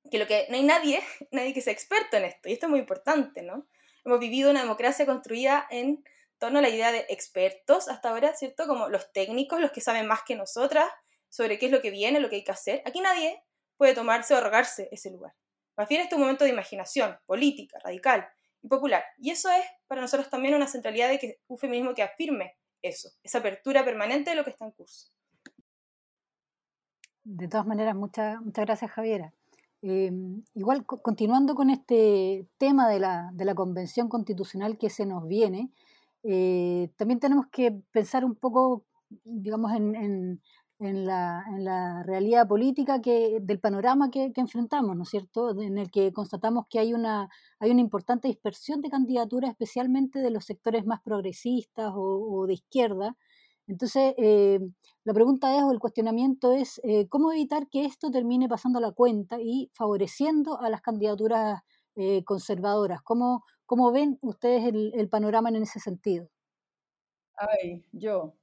que, lo que no hay nadie, nadie que sea experto en esto, y esto es muy importante, ¿no? Hemos vivido una democracia construida en torno a la idea de expertos hasta ahora, ¿cierto? Como los técnicos, los que saben más que nosotras sobre qué es lo que viene, lo que hay que hacer. Aquí nadie puede tomarse o rogarse ese lugar. Más bien este un momento de imaginación política, radical y popular. Y eso es para nosotros también una centralidad de que un feminismo que afirme eso, esa apertura permanente de lo que está en curso. De todas maneras, muchas, muchas gracias Javiera. Em, igual, continuando con este tema de la, de la, convención constitucional que se nos viene, eh, también tenemos que pensar un poco, digamos, en, en la, en la realidad política que, del panorama que, enfrentamos, ¿no es cierto? En el que constatamos que hay una, hay una importante dispersión de candidaturas, especialmente de los sectores más progresistas o, de izquierda. Entonces, eh, la pregunta es, o el cuestionamiento es, eh, ¿cómo evitar que esto termine pasando la cuenta y favoreciendo a las candidaturas eh, conservadoras? ¿Cómo, ¿Cómo ven ustedes el, el panorama en ese sentido? Ay, yo,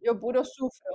yo puro sufro.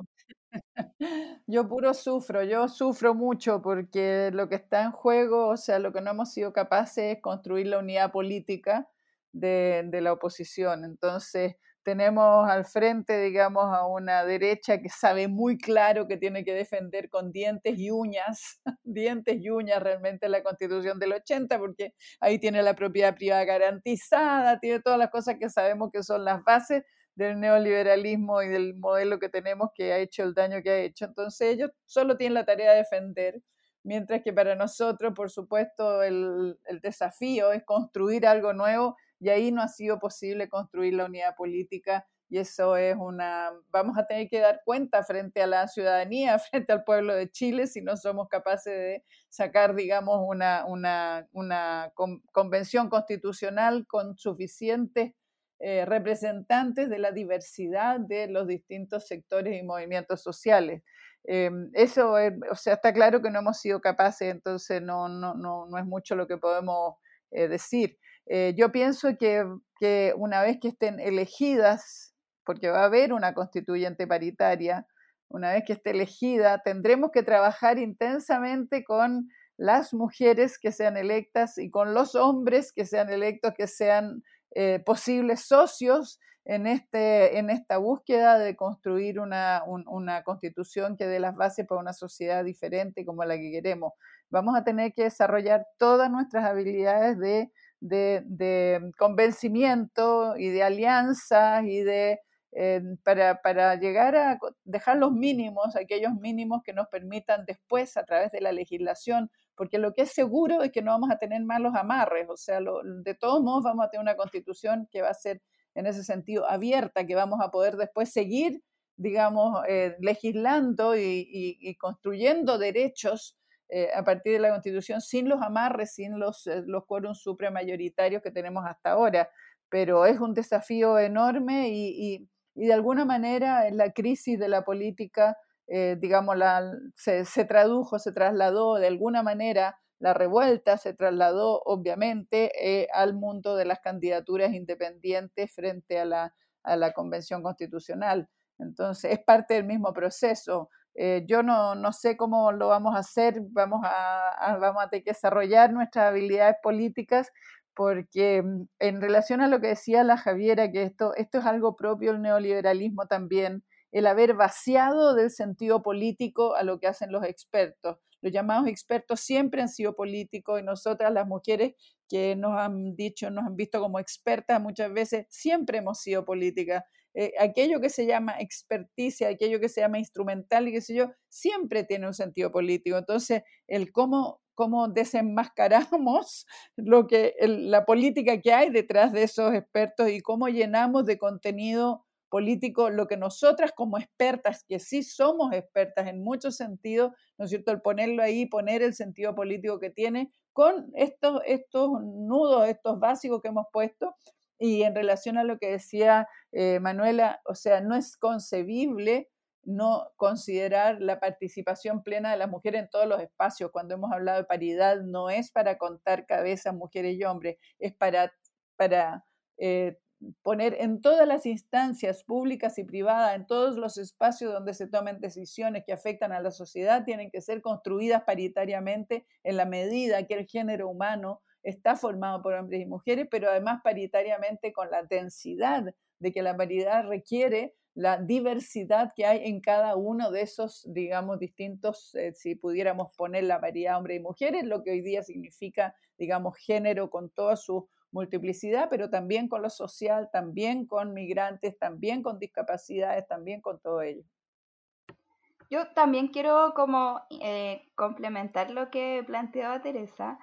Yo puro sufro, yo sufro mucho porque lo que está en juego, o sea, lo que no hemos sido capaces es construir la unidad política de, la oposición. Entonces, tenemos al frente, digamos, a una derecha que sabe muy claro que tiene que defender con dientes y uñas, dientes y uñas realmente la constitución del 80, porque ahí tiene la propiedad privada garantizada, tiene todas las cosas que sabemos que son las bases del neoliberalismo y del modelo que tenemos que ha hecho el daño que ha hecho. Entonces ellos solo tienen la tarea de defender, mientras que para nosotros, por supuesto, el, el desafío es construir algo nuevo y ahí no ha sido posible construir la unidad política y eso es una, vamos a tener que dar cuenta frente a la ciudadanía, frente al pueblo de Chile, si no somos capaces de sacar, digamos, una, una, una convención constitucional con suficientes eh, representantes de la diversidad de los distintos sectores y movimientos sociales. Em, eso, o sea, está claro que no hemos sido capaces, entonces no, no, no, no es mucho lo que podemos eh, decir. Eh, yo pienso que, una vez que estén elegidas, porque va a haber una constituyente paritaria, una vez que esté elegida, tendremos que trabajar intensamente con las mujeres que sean electas y con los hombres que sean electos, que sean eh, posibles socios en, este, en esta búsqueda de construir una, una constitución que dé las bases para una sociedad diferente como la que queremos. Vamos a tener que desarrollar todas nuestras habilidades de, de, de convencimiento y de alianzas y de eh, para, para, llegar a dejar los mínimos, aquellos mínimos que nos permitan después, a través de la legislación, porque lo que es seguro es que no vamos a tener malos amarres, o sea, de todos modos vamos a tener una constitución que va a ser en ese sentido abierta, que vamos a poder después seguir, digamos, eh, legislando y, construyendo derechos eh, a partir de la constitución sin los amarres, sin los, los quórums supramayoritarios que tenemos hasta ahora. Pero es un desafío enorme y y de alguna manera la crisis de la política, eh, digamos, la, se, tradujo, se trasladó de alguna manera, la revuelta se trasladó obviamente eh, al mundo de las candidaturas independientes frente a la, a la Convención Constitucional. Entonces, es parte del mismo proceso. Eh, yo no, no, sé cómo lo vamos a hacer, vamos a, vamos a tener que desarrollar nuestras habilidades políticas, porque mm, en relación a lo que decía la Javiera, que esto, esto es algo propio del neoliberalismo también, el haber vaciado del sentido político a lo que hacen los expertos. Los llamados expertos siempre han sido políticos y nosotras las mujeres que nos han dicho, nos han visto como expertas muchas veces, siempre hemos sido políticas. Eh, aquello que se llama experticia, aquello que se llama instrumental y qué sé yo, siempre tiene un sentido político. Entonces, el cómo cómo desenmascaramos lo que, la política que hay detrás de esos expertos y cómo llenamos de contenido político lo que nosotras como expertas, que sí somos expertas en muchos sentidos, ¿no es cierto? El ponerlo ahí, poner el sentido político que tiene con estos, estos nudos, estos básicos que hemos puesto. Y en relación a lo que decía eh, Manuela, o sea, no es concebible no considerar la participación plena de las mujeres en todos los espacios. Cuando hemos hablado de paridad, no es para contar cabezas mujeres y hombres, es para, para eh, poner en todas las instancias públicas y privadas, en todos los espacios donde se tomen decisiones que afectan a la sociedad, tienen que ser construidas paritariamente en la medida que el género humano está formado por hombres y mujeres, pero además paritariamente con la densidad de que la paridad requiere la diversidad que hay en cada uno de esos, digamos, distintos, eh, si pudiéramos poner la variedad hombres y mujeres, lo que hoy día significa, digamos, género con toda su multiplicidad, pero también con lo social, también con migrantes, también con discapacidades, también con todo ello. Yo también quiero como eh, complementar lo que planteaba Teresa.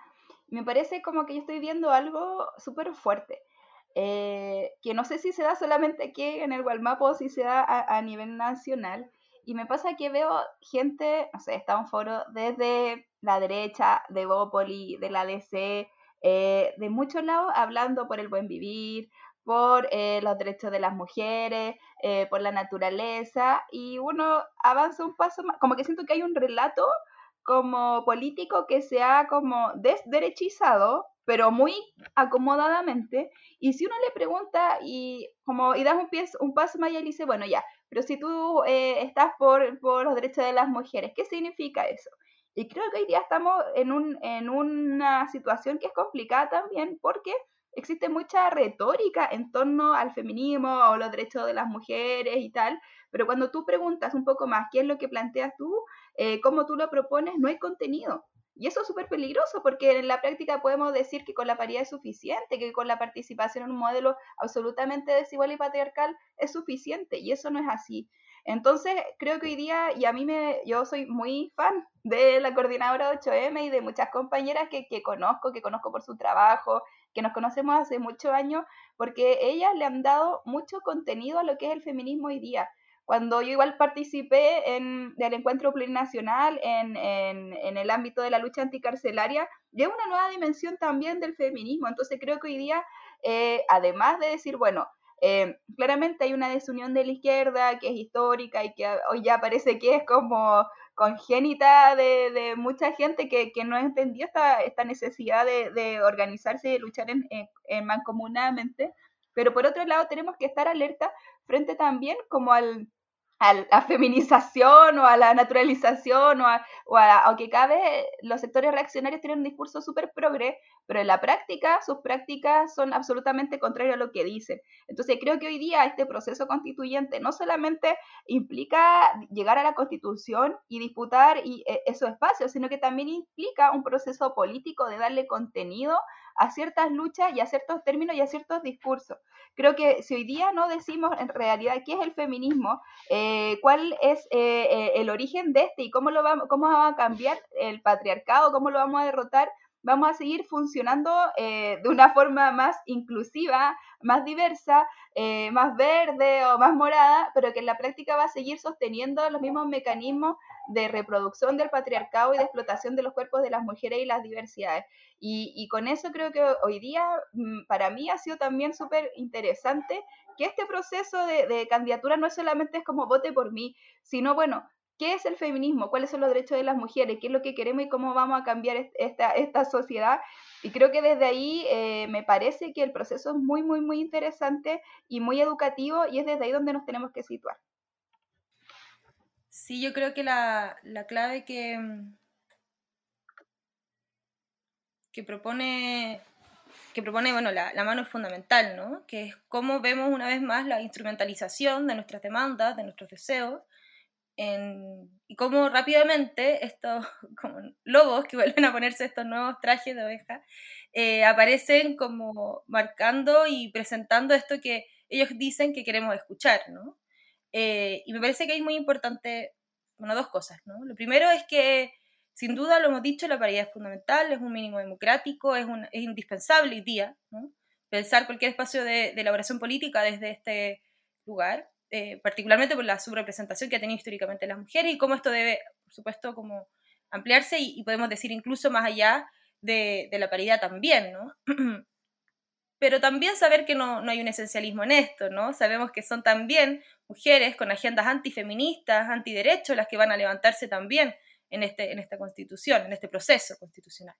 Me parece como que yo estoy viendo algo súper fuerte. Eh, que no sé si se da solamente aquí en el Gualmapo o si se da a, nivel nacional. Y me pasa que veo gente, no sé, está un foro desde la derecha, de Bópoli, de la DC, eh, de muchos lados, hablando por el buen vivir, por eh, los derechos de las mujeres, por la naturaleza, y uno avanza un paso más, como que siento que hay un relato como político que se ha como desderechizado pero muy acomodadamente. Y si uno le pregunta y como y das un, pie, un paso más y dice, bueno, ya, pero si tú eh, estás por, por los derechos de las mujeres, ¿qué significa eso? Y creo que hoy día estamos en, un, en una situación que es complicada también porque existe mucha retórica en torno al feminismo o los derechos de las mujeres y tal, pero cuando tú preguntas un poco más qué es lo que planteas tú, eh, cómo tú lo propones, no hay contenido. Y eso es súper peligroso porque en la práctica podemos decir que con la paridad es suficiente, que con la participación en un modelo absolutamente desigual y patriarcal es suficiente, y eso no es así. Entonces, creo que hoy día, y a mí me, yo soy muy fan de la coordinadora 8M y de muchas compañeras que conozco, que conozco por su trabajo, que nos conocemos hace muchos años, porque ellas le han dado mucho contenido a lo que es el feminismo hoy día. Cuando yo igual participé en el encuentro plurinacional en, en, en el ámbito de la lucha anticarcelaria, lleva una nueva dimensión también del feminismo. Entonces creo que hoy día, eh, además de decir, bueno, eh, claramente hay una desunión de la izquierda que es histórica y que hoy ya parece que es como congénita de, mucha gente que, no entendió esta, esta necesidad de, de, organizarse y de luchar en, en, en mancomunadamente. Pero por otro lado tenemos que estar alerta frente también como al, a la feminización o a la naturalización o a, o a, que cada vez los sectores reaccionarios tienen un discurso súper progre, pero en la práctica sus prácticas son absolutamente contrarias a lo que dicen. Entonces creo que hoy día este proceso constituyente no solamente implica llegar a la constitución y disputar y, eh, esos espacios, sino que también implica un proceso político de darle contenido a ciertas luchas y a ciertos términos y a ciertos discursos. Creo que si hoy día no decimos en realidad qué es el feminismo, eh, cuál es eh, eh, el origen de este y cómo, lo vamos, cómo vamos a cambiar el patriarcado, cómo lo vamos a derrotar, vamos a seguir funcionando eh, de una forma más inclusiva, más diversa, eh, más verde o más morada, pero que en la práctica va a seguir sosteniendo los mismos mecanismos de reproducción del patriarcado y de explotación de los cuerpos de las mujeres y las diversidades. Y, y con eso creo que hoy día mm, para mí ha sido también súper interesante que este proceso de, de candidatura no es solamente es como vote por mí, sino bueno, qué es el feminismo, cuáles son los derechos de las mujeres, qué es lo que queremos y cómo vamos a cambiar esta, esta sociedad. Y creo que desde ahí eh, me parece que el proceso es muy, muy, muy interesante y muy educativo y es desde ahí donde nos tenemos que situar. Sí, yo creo que la, la clave que, que propone que propone, bueno, la, la, mano es fundamental, ¿no? Que es cómo vemos una vez más la instrumentalización de nuestras demandas, de nuestros deseos, y cómo rápidamente estos lobos que vuelven a ponerse estos nuevos trajes de oveja eh, aparecen como marcando y presentando esto que ellos dicen que queremos escuchar, ¿no? Eh, y me parece que es muy importante, bueno, dos cosas, ¿no? Lo primero es que, sin duda, lo hemos dicho, la paridad es fundamental, es un mínimo democrático, es, un, es indispensable hoy día, ¿no? Pensar cualquier espacio de, de elaboración política desde este lugar. Eh, particularmente por la subrepresentación que ha tenido históricamente las mujeres y cómo esto debe, por supuesto, como ampliarse y, y podemos decir incluso más allá de, de la paridad también, ¿no? Pero también saber que no, no, hay un esencialismo en esto, ¿no? Sabemos que son también mujeres con agendas antifeministas, antiderechos, las que van a levantarse también en, este, en esta constitución, en este proceso constitucional.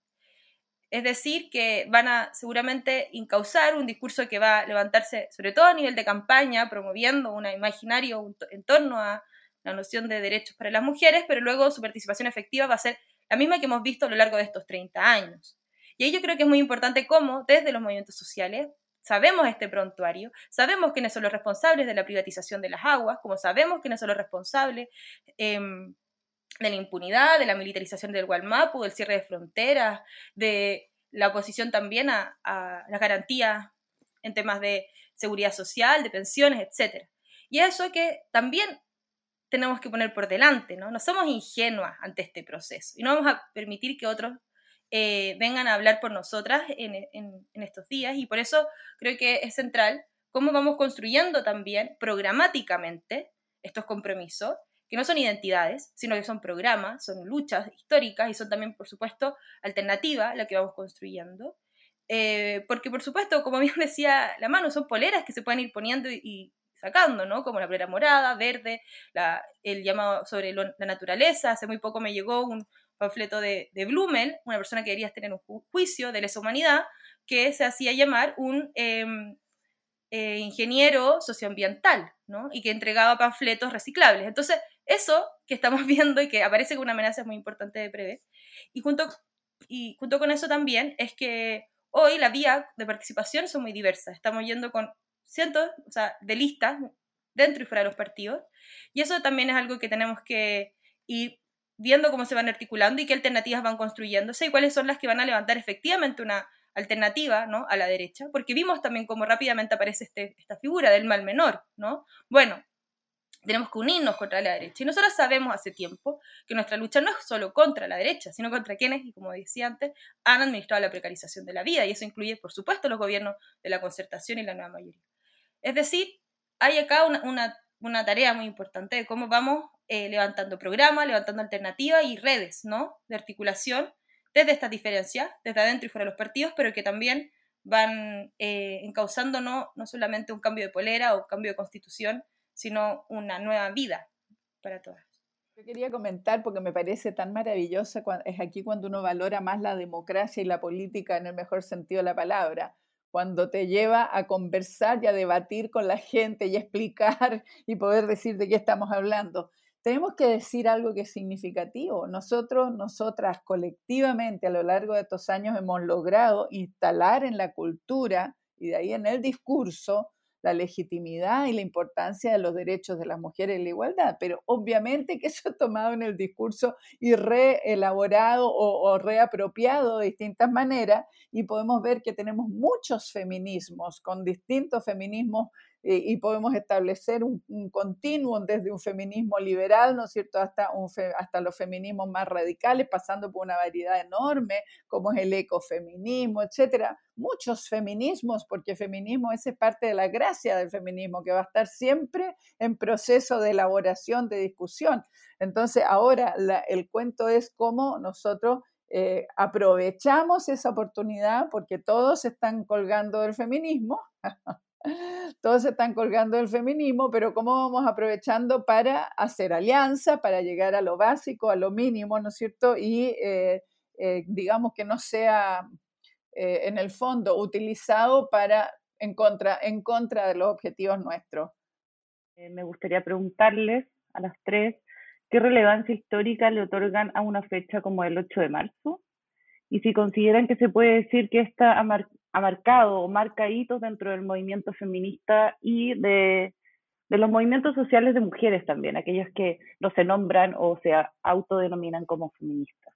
Es decir, que van a seguramente incausar un discurso que va a levantarse, sobre todo a nivel de campaña, promoviendo un imaginario en torno a la noción de derechos para las mujeres, pero luego su participación efectiva va a ser la misma que hemos visto a lo largo de estos 30 años. Y ahí yo creo que es muy importante cómo, desde los movimientos sociales, sabemos este prontuario, sabemos quiénes son los responsables de la privatización de las aguas, como sabemos quiénes son los responsables eh, de la impunidad, de la militarización del Gualmapu, del cierre de fronteras, de la oposición también a, a las garantías en temas de seguridad social, de pensiones, etc. Y eso que también tenemos que poner por delante, ¿no? No somos ingenuas ante este proceso y no vamos a permitir que otros eh, vengan a hablar por nosotras en, estos días y por eso creo que es central cómo vamos construyendo también programáticamente estos compromisos que no son identidades, sino que son programas, son luchas históricas y son también, por supuesto, alternativas la que vamos construyendo. Eh, porque, por supuesto, como bien decía la mano, son poleras que se pueden ir poniendo y, sacando, ¿no? Como la polera morada, verde, el llamado sobre la naturaleza. Hace muy poco me llegó un panfleto de, de una persona que quería tener un ju juicio de lesa humanidad, que se hacía llamar un eh, eh, ingeniero socioambiental, ¿no? Y que entregaba panfletos reciclables. Entonces, eso que estamos viendo y que aparece como una amenaza muy importante de Preve. Y junto, y junto con eso también es que hoy la vía de participación son muy diversas. Estamos yendo con cientos o sea, de listas dentro y fuera de los partidos. Y eso también es algo que tenemos que ir viendo cómo se van articulando y qué alternativas van construyéndose y cuáles son las que van a levantar efectivamente una alternativa ¿no? a la derecha, porque vimos también cómo rápidamente aparece este, esta figura del mal menor, ¿no? Bueno, tenemos que unirnos contra la derecha. Y nosotros sabemos hace tiempo que nuestra lucha no es solo contra la derecha, sino contra quienes, como decía antes, han administrado la precarización de la vida. Y eso incluye, por supuesto, los gobiernos de la concertación y la nueva mayoría. Es decir, hay acá una, tarea muy importante de cómo vamos eh, levantando programas, levantando alternativas y redes ¿no? de articulación desde estas diferencias, desde adentro y fuera de los partidos, pero que también van eh, encauzando no, no solamente un cambio de polera o un cambio de constitución, sino una nueva vida para todas. Yo quería comentar, porque me parece tan maravillosa, es aquí cuando uno valora más la democracia y la política en el mejor sentido de la palabra, cuando te lleva a conversar y a debatir con la gente y explicar y poder decir de qué estamos hablando. Tenemos que decir algo que es significativo. Nosotros, nosotras colectivamente a lo largo de estos años hemos logrado instalar en la cultura y de ahí en el discurso la legitimidad y la importancia de los derechos de las mujeres y la igualdad, pero obviamente que eso ha tomado en el discurso y reelaborado o, o reapropiado de distintas maneras y podemos ver que tenemos muchos feminismos con distintos feminismos y podemos establecer un, continuum desde un feminismo liberal, ¿no es cierto?, hasta, un hasta los feminismos más radicales, pasando por una variedad enorme, como es el ecofeminismo, etcétera. Muchos feminismos, porque feminismo es parte de la gracia del feminismo, que va a estar siempre en proceso de elaboración, de discusión. Entonces, ahora el cuento es cómo nosotros eh, aprovechamos esa oportunidad porque todos están colgando del feminismo todos se están colgando del feminismo, pero cómo vamos aprovechando para hacer alianza, para llegar a lo básico, a lo mínimo, ¿no es cierto? Y eh, eh, digamos que no sea eh, en el fondo utilizado para en contra, en contra de los objetivos nuestros. me gustaría preguntarles a las tres qué relevancia histórica le otorgan a una fecha como el 8 de marzo y si consideran que se puede decir que esta ha marcado o marca hitos dentro del movimiento feminista y de, los movimientos sociales de mujeres también, aquellas que no se nombran o se autodenominan como feministas.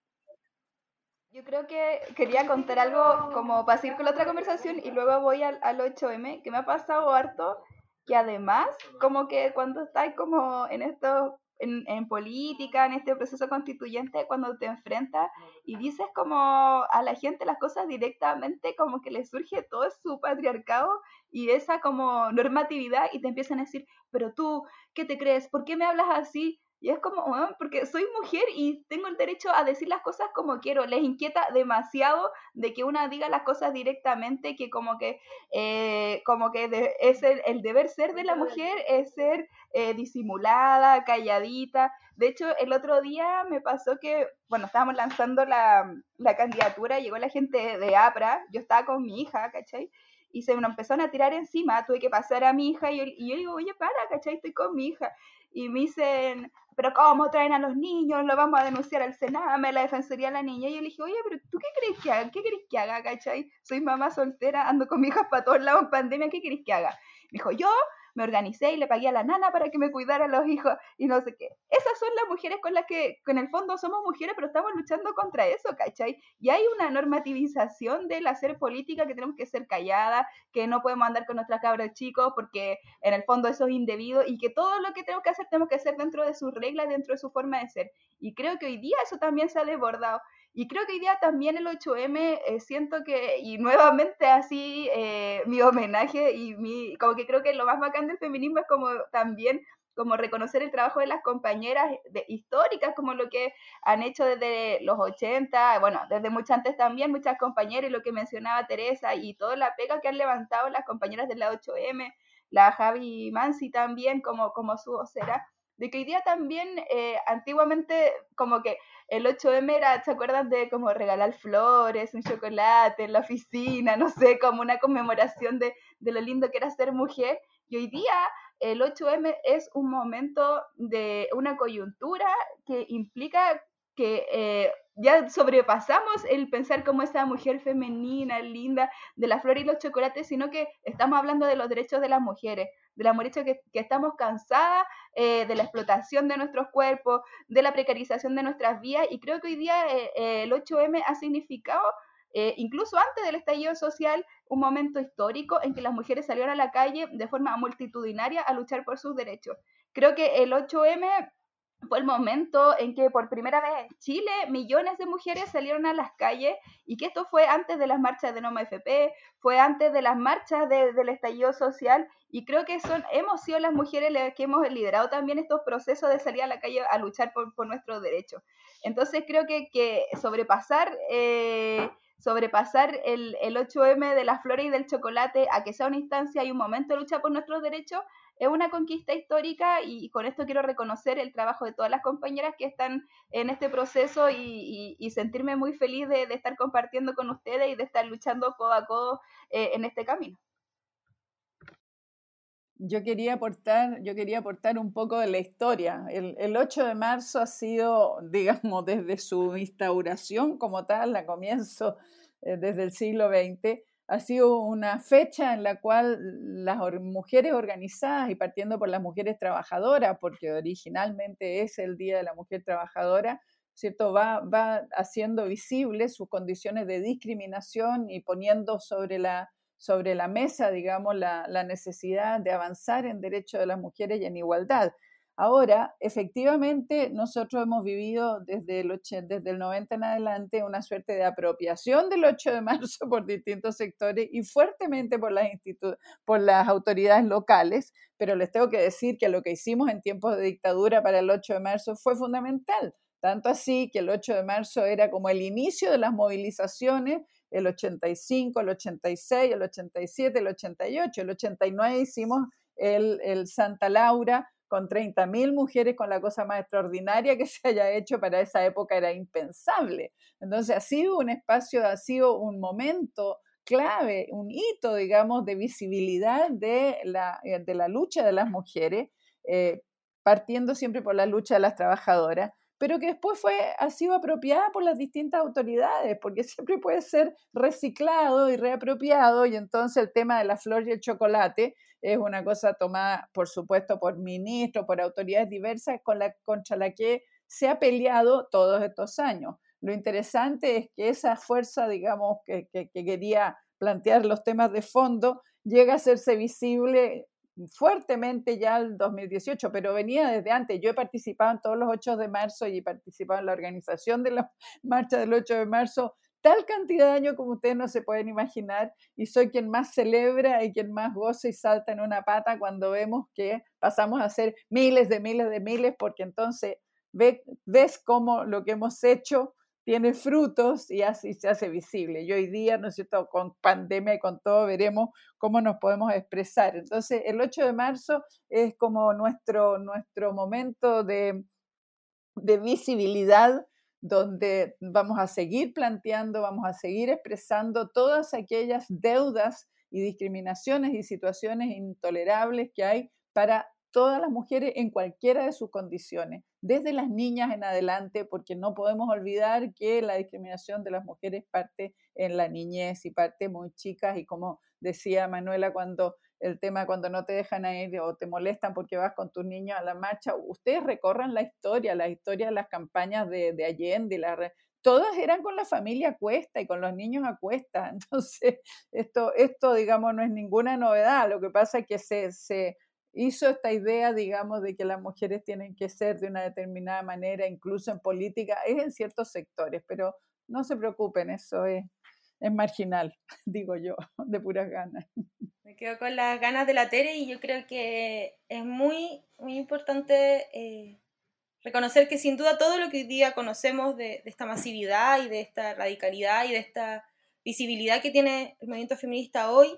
Yo creo que quería contar algo como para seguir con la otra conversación y luego voy al, al 8M, que me ha pasado harto, que además, como que cuando estáis como en estos en, política, en este proceso constituyente, cuando te enfrentas y dices como a la gente las cosas directamente, como que le surge todo su patriarcado y esa como normatividad y te empiezan a decir, pero tú, ¿qué te crees? ¿Por qué me hablas así? Y es como, porque soy mujer y tengo el derecho a decir las cosas como quiero. Les inquieta demasiado de que una diga las cosas directamente, que como que, eh, como que es el, deber ser de la mujer es ser eh, disimulada, calladita. De hecho, el otro día me pasó que, bueno, estábamos lanzando la, la candidatura, llegó la gente de APRA, yo estaba con mi hija, ¿cachai? Y se me empezaron a tirar encima, tuve que pasar a mi hija y yo, y yo digo, oye, para, ¿cachai? Estoy con mi hija. Y me dicen, pero ¿cómo traen a los niños? Lo vamos a denunciar al Sename, la Defensoría de la Niña. Y yo le dije, oye, pero ¿tú qué crees que haga? ¿Qué crees que haga, cachai? Soy mamá soltera, ando con mi hija para todos lados en pandemia, ¿qué crees que haga? Me dijo, yo me organicé y le pagué a la nana para que me cuidara a los hijos y no sé qué. Esas son las mujeres con las que, con el fondo somos mujeres, pero estamos luchando contra eso, ¿cachai? Y hay una normativización del hacer política que tenemos que ser calladas, que no podemos andar con nuestras cabras chicos porque en el fondo eso es indebido y que todo lo que tenemos que hacer tenemos que hacer dentro de sus reglas, dentro de su forma de ser. Y creo que hoy día eso también se ha desbordado. Y creo que hoy día también el 8M, eh, siento que, y nuevamente así, eh, mi homenaje y mi, como que creo que lo más bacán del feminismo es como también como reconocer el trabajo de las compañeras históricas, como lo que han hecho desde los 80, bueno, desde mucho antes también, muchas compañeras, y lo que mencionaba Teresa, y toda la pega que han levantado las compañeras de la 8M, la Javi Mansi también, como, como su vocera, de que hoy día también, eh, antiguamente, como que el 8M era, ¿se acuerdan de como regalar flores, un chocolate en la oficina, no sé, como una conmemoración de, lo lindo que era ser mujer? Y hoy día el 8M es un momento de una coyuntura que implica que eh, ya sobrepasamos el pensar como esa mujer femenina, linda, de la flor y los chocolates, sino que estamos hablando de los derechos de las mujeres, de la mujeres que, que estamos cansadas eh, de la explotación de nuestros cuerpos, de la precarización de nuestras vidas, y creo que hoy día eh, el 8M ha significado eh, incluso antes del estallido social, un momento histórico en que las mujeres salieron a la calle de forma multitudinaria a luchar por sus derechos. Creo que el 8M fue el momento en que por primera vez en Chile millones de mujeres salieron a las calles y que esto fue antes de las marchas de Noma FP, fue antes de las marchas del estallido social y creo que son, hemos sido las mujeres las que hemos liderado también estos procesos de salir a la calle a luchar por, nuestros derechos. Entonces creo que, que sobrepasar... Eh, sobrepasar el, el 8M de las flores y del chocolate a que sea una instancia y un momento de lucha por nuestros derechos, es una conquista histórica y con esto quiero reconocer el trabajo de todas las compañeras que están en este proceso y, sentirme muy feliz de, estar compartiendo con ustedes y de estar luchando codo a codo eh, en este camino. Yo quería aportar, yo quería aportar un poco de la historia. El, el 8 de marzo ha sido, digamos, desde su instauración como tal, a comienzo eh, desde el siglo XX, ha sido una fecha en la cual las mujeres organizadas y partiendo por las mujeres trabajadoras, porque originalmente es el Día de la Mujer Trabajadora, ¿cierto? Va, va haciendo visibles sus condiciones de discriminación y poniendo sobre la, sobre la mesa, digamos, la, la necesidad de avanzar en derechos de las mujeres y en igualdad. Ahora, efectivamente, nosotros hemos vivido desde el, desde el 90 en adelante una suerte de apropiación del 8 de marzo por distintos sectores y fuertemente por las, por las autoridades locales, pero les tengo que decir que lo que hicimos en tiempos de dictadura para el 8 de marzo fue fundamental. Tanto así que el 8 de marzo era como el inicio de las movilizaciones, el 85, el 86, el 87, el 88, el 89 hicimos el, el Santa Laura, con 30.000 mujeres, con la cosa más extraordinaria que se haya hecho para esa época era impensable. Entonces ha sido un espacio, ha sido un momento clave, un hito, digamos, de visibilidad de la, eh, de la lucha de las mujeres, eh, partiendo siempre por la lucha de las trabajadoras, pero que después fue, ha sido apropiada por las distintas autoridades, porque siempre puede ser reciclado y reapropiado, y entonces el tema de la flor y el chocolate es una cosa tomada, por supuesto, por ministros, por autoridades diversas con la, contra la que se ha peleado todos estos años. Lo interesante es que esa fuerza, digamos, que, que, quería plantear los temas de fondo, llega a hacerse visible fuertemente ya el 2018, pero venía desde antes. Yo he participado en todos los 8 de marzo y he participado en la organización de la marcha del 8 de marzo tal cantidad de años como ustedes no se pueden imaginar y soy quien más celebra y quien más goza y salta en una pata cuando vemos que pasamos a hacer miles de miles de miles porque entonces ves cómo lo que hemos hecho tiene frutos y así se hace visible. Y hoy día, ¿no es cierto?, con pandemia y con todo, veremos cómo nos podemos expresar. Entonces, el 8 de marzo es como nuestro, nuestro momento de, de visibilidad donde vamos a seguir planteando, vamos a seguir expresando todas aquellas deudas y discriminaciones y situaciones intolerables que hay para todas las mujeres en cualquiera de sus condiciones, desde las niñas en adelante, porque no podemos olvidar que la discriminación de las mujeres parte en la niñez y parte muy chicas y como decía Manuela cuando el tema cuando no te dejan ir o te molestan porque vas con tus niños a la marcha, ustedes recorran la historia, la historia de las campañas de, de Allende, la, todas eran con la familia a cuesta y con los niños a cuesta. Entonces, esto, esto, digamos, no es ninguna novedad. Lo que pasa es que se, se hizo esta idea, digamos, de que las mujeres tienen que ser de una determinada manera, incluso en política, es en ciertos sectores, pero no se preocupen, eso es, es marginal, digo yo, de puras ganas. Me quedo con las ganas de la Tere y yo creo que es muy, muy importante eh, reconocer que sin duda todo lo que hoy día conocemos de, esta masividad y de esta radicalidad y de esta visibilidad que tiene el movimiento feminista hoy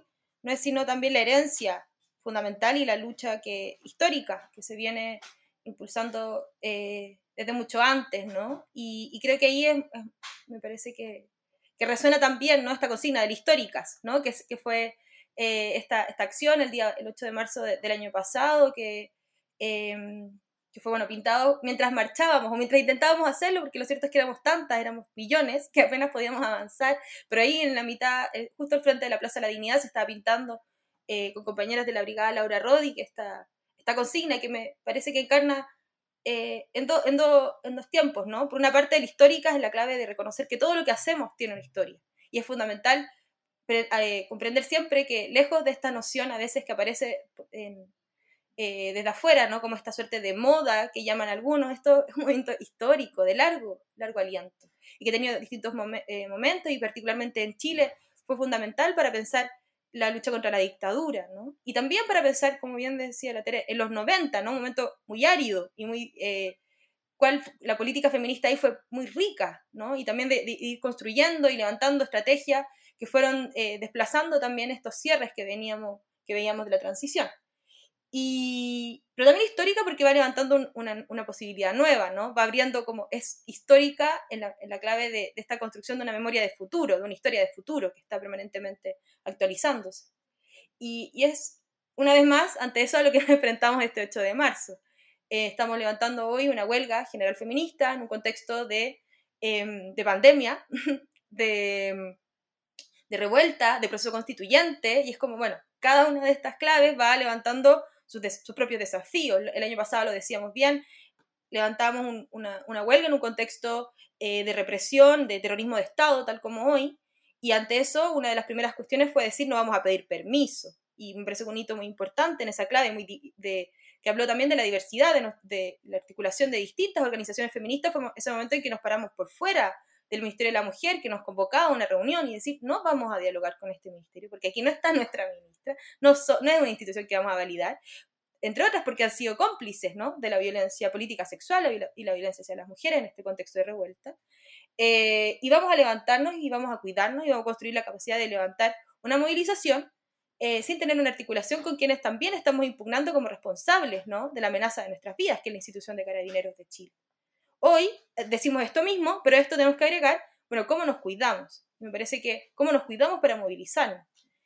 no es sino también la herencia fundamental y la lucha que, histórica que se viene impulsando eh, desde mucho antes, ¿no? Y, creo que ahí me parece que, que resuena también ¿no? esta consigna de históricas, ¿no? que, fue eh, esta, esta, acción el, día, el 8 de marzo del año pasado, que, em, que fue bueno, pintado mientras marchábamos o mientras intentábamos hacerlo, porque lo cierto es que éramos tantas, éramos millones, que apenas podíamos avanzar, pero ahí en la mitad, eh, justo al frente de la Plaza de la Dignidad, se estaba pintando eh, con compañeras de la Brigada Laura Rodi, que esta, esta consigna que me parece que encarna en, en, en, dos tiempos, ¿no? Por una parte, la histórica es la clave de reconocer que todo lo que hacemos tiene una historia y es fundamental eh, comprender siempre que lejos de esta noción a veces que aparece en, eh, desde afuera, ¿no? Como esta suerte de moda que llaman algunos, esto es un momento histórico, de largo, largo aliento, y que ha tenido distintos eh, momentos, y particularmente en Chile fue fundamental para pensar la lucha contra la dictadura, ¿no? Y también para pensar, como bien decía la Tere, en los 90, ¿no? Un momento muy árido y muy... Eh, cual la política feminista ahí fue muy rica, ¿no? Y también de, ir construyendo y levantando estrategias que fueron desplazando también estos cierres que, veníamos, que veíamos de la transición. Y, pero también histórica porque va levantando una, una, posibilidad nueva, ¿no? Va abriendo como, es histórica en la, en la clave de, de, esta construcción de una memoria de futuro, de una historia de futuro que está permanentemente actualizándose. Y, y es, una vez más, ante eso a lo que nos enfrentamos este 8 de marzo. Eh, estamos levantando hoy una huelga general feminista en un contexto de, eh, de pandemia, de, de revuelta, de proceso constituyente, y es como, bueno, cada una de estas claves va levantando sus, propios desafíos. El año pasado lo decíamos bien, levantamos una, huelga en un contexto eh, de represión, de terrorismo de Estado, tal como hoy, y ante eso una de las primeras cuestiones fue decir no vamos a pedir permiso. Y un hito muy importante en esa clave, muy de, que habló también de la diversidad, de, la articulación de distintas organizaciones feministas, fue ese momento en que nos paramos por fuera del Ministerio de la Mujer, que nos convocaba a una reunión y decir, no vamos a dialogar con este ministerio, porque aquí no está nuestra ministra, no, es una institución que vamos a validar, entre otras porque han sido cómplices ¿no? de la violencia política sexual y la, violencia hacia las mujeres en este contexto de revuelta. Eh, y vamos a levantarnos y vamos a cuidarnos y vamos a construir la capacidad de levantar una movilización eh, sin tener una articulación con quienes también estamos impugnando como responsables ¿no? de la amenaza de nuestras vidas, que es la institución de carabineros de Chile. Hoy eh, decimos esto mismo, pero esto tenemos que agregar, bueno, ¿cómo nos cuidamos? Me parece que, ¿cómo nos cuidamos para movilizarnos?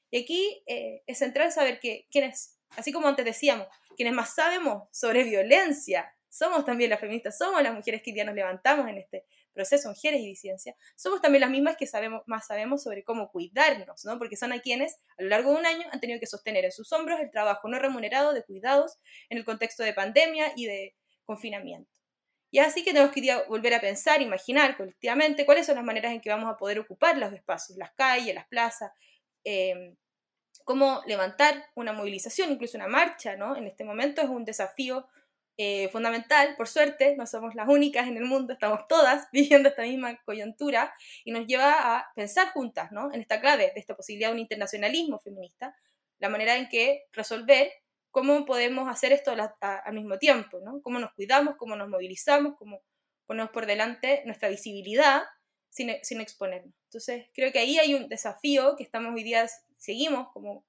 Y aquí eh, es central saber que quienes, así como antes decíamos, quienes más sabemos sobre violencia, somos también las feministas, somos las mujeres que ya nos levantamos en este proceso, mujeres y disidencia, somos también las mismas que sabemos, más sabemos sobre cómo cuidarnos, ¿no? Porque son a quienes a lo largo de un año han tenido que sostener en sus hombros el trabajo no remunerado de cuidados en el contexto de pandemia y de confinamiento. Y así que tenemos que volver a pensar, imaginar colectivamente cuáles son las maneras en que vamos a poder ocupar los espacios, las calles, las plazas, em, cómo levantar una movilización, incluso una marcha, ¿no? En este momento es un desafío eh, fundamental, por suerte, no somos las únicas en el mundo, estamos todas viviendo esta misma coyuntura y nos lleva a pensar juntas, ¿no? En esta clave de esta posibilidad de un internacionalismo feminista, la manera en que resolver cómo podemos hacer esto al mismo tiempo, ¿no? Cómo nos cuidamos, cómo nos movilizamos, cómo ponemos por delante nuestra visibilidad sin, sin exponernos. Entonces, creo que ahí hay un desafío que estamos hoy día, seguimos como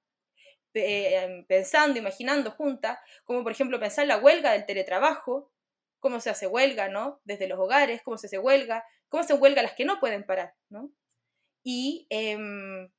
eh, pensando, imaginando juntas, como por ejemplo pensar la huelga del teletrabajo, cómo se hace huelga, ¿no? Desde los hogares, cómo se hace huelga, cómo se huelga las que no pueden parar, ¿no? Y em,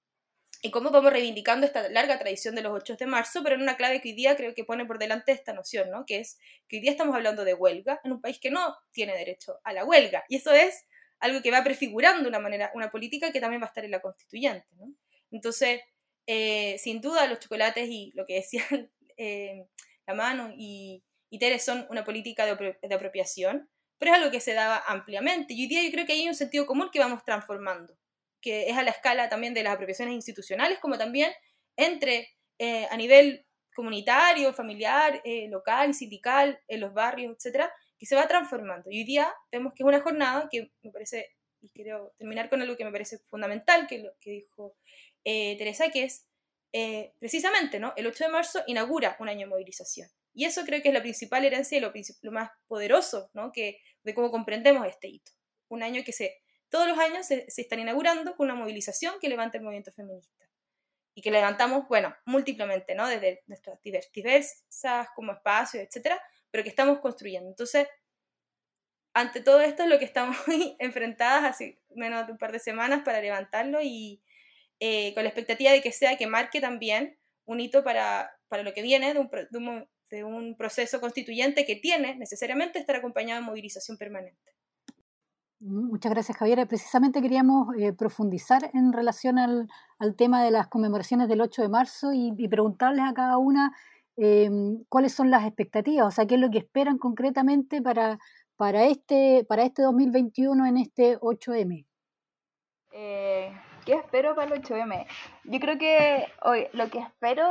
y cómo vamos reivindicando esta larga tradición de los 8 de marzo, pero en una clave que hoy día creo que pone por delante esta noción, ¿no? Que es que hoy día estamos hablando de huelga en un país que no tiene derecho a la huelga. Y eso es algo que va prefigurando una manera, una política que también va a estar en la constituyente, ¿no? Entonces, eh, sin duda los chocolates y lo que decían eh, la mano y, y Tere son una política de, de apropiación, pero es algo que se daba ampliamente. Y hoy día yo creo que hay un sentido común que vamos transformando que es a la escala también de las apropiaciones institucionales, como también entre eh, a nivel comunitario, familiar, eh, local, sindical, en los barrios, etcétera, que se va transformando. Y hoy día vemos que es una jornada que me parece, y quiero terminar con algo que me parece fundamental, que lo que dijo eh, Teresa, que es precisamente, ¿no? El 8 de marzo inaugura un año de movilización. Y eso creo que es la principal herencia y lo, lo más poderoso, ¿no? Que, de cómo comprendemos este hito. Un año que se todos los años se, están inaugurando con una movilización que levanta el movimiento feminista. Y que levantamos, bueno, múltiplemente, ¿no? Desde nuestras diversas como espacios, etcétera, pero que estamos construyendo. Entonces, ante todo esto es lo que estamos enfrentadas hace menos de un par de semanas para levantarlo y eh, con la expectativa de que sea que marque también un hito para, para lo que viene de un, de, un, de un proceso constituyente que tiene necesariamente estar acompañado de movilización permanente. Muchas gracias, Javier. Precisamente queríamos eh, profundizar en relación al, tema de las conmemoraciones del 8 de marzo y, preguntarles a cada una em, cuáles son las expectativas, o sea, qué es lo que esperan concretamente para, para, este, para este 2021 en este 8M. Eh, ¿Qué espero para el 8M? Yo creo que hoy lo que espero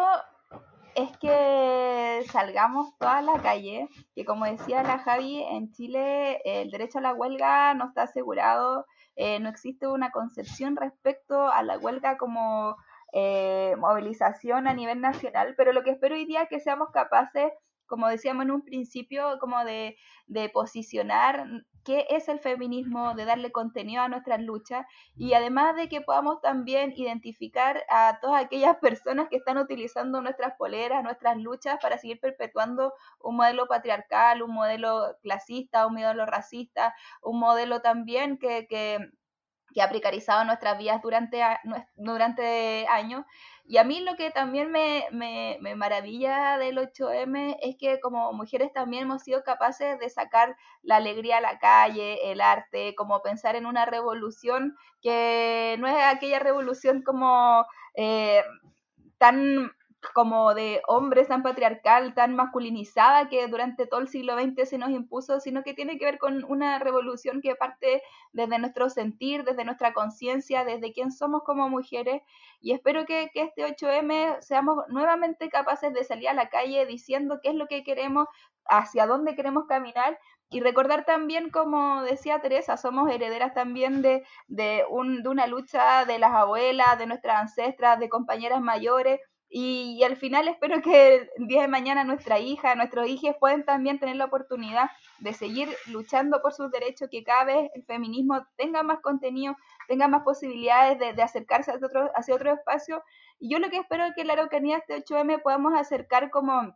es que salgamos toda la calle, que como decía la Javi, en Chile el derecho a la huelga no está asegurado, eh, no existe una concepción respecto a la huelga como eh, movilización a nivel nacional, pero lo que espero hoy día es que seamos capaces como decíamos en un principio, como de, de, posicionar qué es el feminismo, de darle contenido a nuestras luchas y además de que podamos también identificar a todas aquellas personas que están utilizando nuestras poleras, nuestras luchas para seguir perpetuando un modelo patriarcal, un modelo clasista, un modelo racista, un modelo también que, que que ha precarizado nuestras vidas durante, durante años. Y a mí lo que también me, me, me, maravilla del 8M es que como mujeres también hemos sido capaces de sacar la alegría a la calle, el arte, como pensar en una revolución que no es aquella revolución como eh, tan como de hombres tan patriarcal, tan masculinizada que durante todo el siglo XX se nos impuso, sino que tiene que ver con una revolución que parte desde nuestro sentir, desde nuestra conciencia, desde quién somos como mujeres. Y espero que, este 8M seamos nuevamente capaces de salir a la calle diciendo qué es lo que queremos, hacia dónde queremos caminar. Y recordar también, como decía Teresa, somos herederas también de, de, un, de una lucha de las abuelas, de nuestras ancestras, de compañeras mayores, y, al final espero que el día de mañana nuestra hija, nuestros hijos puedan también tener la oportunidad de seguir luchando por sus derechos, que cada vez el feminismo tenga más contenido, tenga más posibilidades de, acercarse hacia otro, hacia otro espacio. Y yo lo que espero es que la Araucanía este 8M podamos acercar como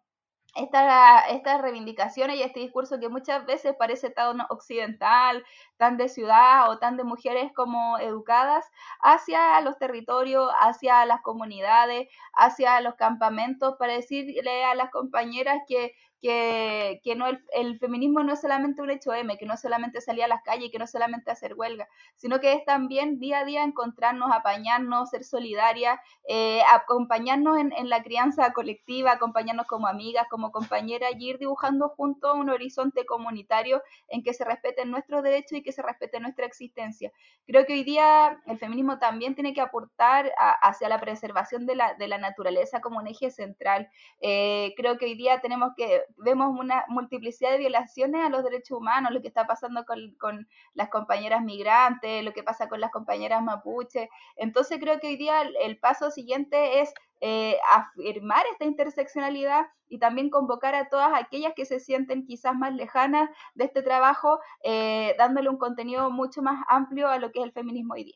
estas reivindicaciones y este discurso que muchas veces parece tan occidental, tan de ciudad o tan de mujeres como educadas, hacia los territorios, hacia las comunidades, hacia los campamentos, para decirle a las compañeras que que, que no el, feminismo no es solamente un hecho M, que no es solamente salir a las calles, que no es solamente hacer huelga, sino que es también día a día encontrarnos, apañarnos, ser solidarias, eh, acompañarnos en, en, la crianza colectiva, acompañarnos como amigas, como compañeras y ir dibujando juntos un horizonte comunitario en que se respeten nuestros derechos y que se respete nuestra existencia. Creo que hoy día el feminismo también tiene que aportar hacia la preservación de la, de la naturaleza como un eje central. Eh, creo que hoy día tenemos que vemos una multiplicidad de violaciones a los derechos humanos, lo que está pasando con, con las compañeras migrantes, lo que pasa con las compañeras mapuche. Entonces creo que hoy día el, paso siguiente es eh, afirmar esta interseccionalidad y también convocar a todas aquellas que se sienten quizás más lejanas de este trabajo, eh, dándole un contenido mucho más amplio a lo que es el feminismo hoy día.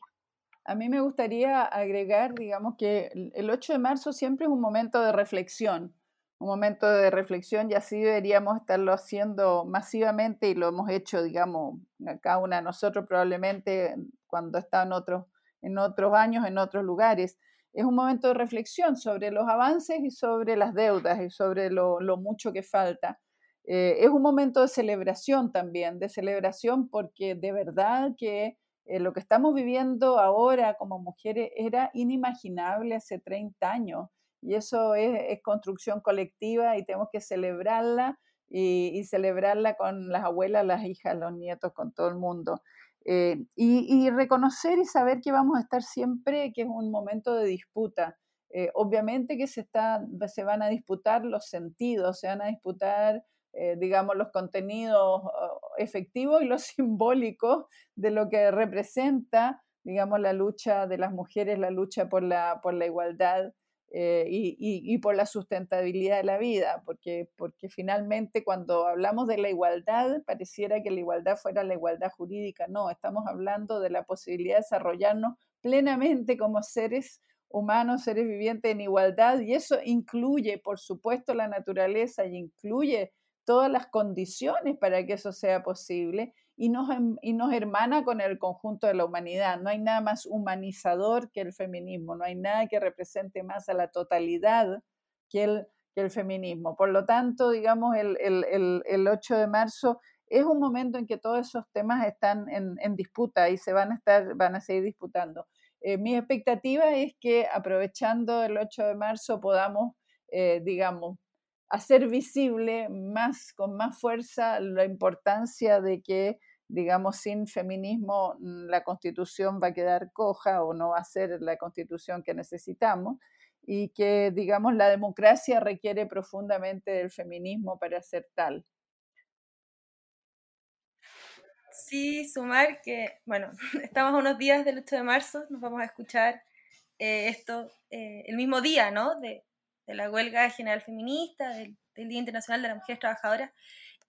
A mí me gustaría agregar, digamos, que el 8 de marzo siempre es un momento de reflexión un momento de reflexión y así deberíamos estarlo haciendo masivamente y lo hemos hecho, digamos, cada una de nosotros probablemente cuando está en otros, en otros años, en otros lugares. Es un momento de reflexión sobre los avances y sobre las deudas y sobre lo, mucho que falta. Eh, es un momento de celebración también, de celebración porque de verdad que eh, lo que estamos viviendo ahora como mujeres era inimaginable hace 30 años y eso es, construcción colectiva y tenemos que celebrarla y, celebrarla con las abuelas, las hijas, los nietos, con todo el mundo. Eh, y, reconocer y saber que vamos a estar siempre, que es un momento de disputa. Eh, obviamente que se, está, se van a disputar los sentidos, se van a disputar, eh, digamos, los contenidos efectivos y los simbólicos de lo que representa, digamos, la lucha de las mujeres, la lucha por la, por la igualdad eh, y, por la sustentabilidad de la vida, porque, porque finalmente cuando hablamos de la igualdad, pareciera que la igualdad fuera la igualdad jurídica, no, estamos hablando de la posibilidad de desarrollarnos plenamente como seres humanos, seres vivientes en igualdad, y eso incluye, por supuesto, la naturaleza y incluye todas las condiciones para que eso sea posible y nos, em, y nos hermana con el conjunto de la humanidad. No hay nada más humanizador que el feminismo, no hay nada que represente más a la totalidad que el, que el feminismo. Por lo tanto, digamos, el, el, el, 8 de marzo es un momento en que todos esos temas están en, en disputa y se van a, estar, van a seguir disputando. Eh, mi expectativa es que aprovechando el 8 de marzo podamos, eh, digamos, hacer visible más, con más fuerza la importancia de que digamos, sin feminismo mm, la constitución va a quedar coja o no va a ser la constitución que necesitamos y que, digamos, la democracia requiere profundamente del feminismo para ser tal. Sí, sumar que, bueno, estamos a unos días del 8 de marzo, nos vamos a escuchar eh, esto eh, el mismo día, ¿no? De, de, la huelga general feminista, del, Día Internacional de las Mujeres Trabajadoras.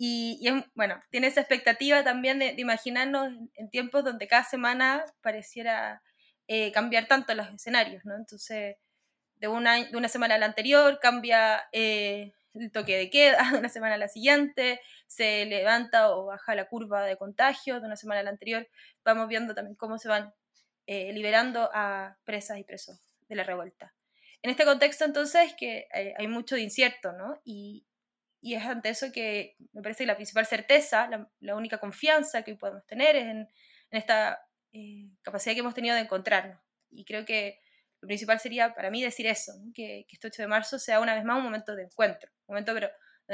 Y, bueno, tiene esa expectativa también de, imaginarnos en, tiempos donde cada semana pareciera eh, cambiar tanto los escenarios, ¿no? Entonces, de una, de una semana a la anterior cambia el toque de queda, de una semana a la siguiente se levanta o baja la curva de contagio, de una semana a la anterior vamos viendo también cómo se van eh, liberando a presas y presos de la revuelta. En este contexto, entonces, que hay, mucho de incierto, ¿no? Y, y, es ante eso que me parece que la principal certeza, la, única confianza que podemos tener es en, esta eh, capacidad que hemos tenido de encontrarnos. Y creo que lo principal sería para mí decir eso, que, este 8 de marzo sea una vez más un momento de encuentro, un momento pero,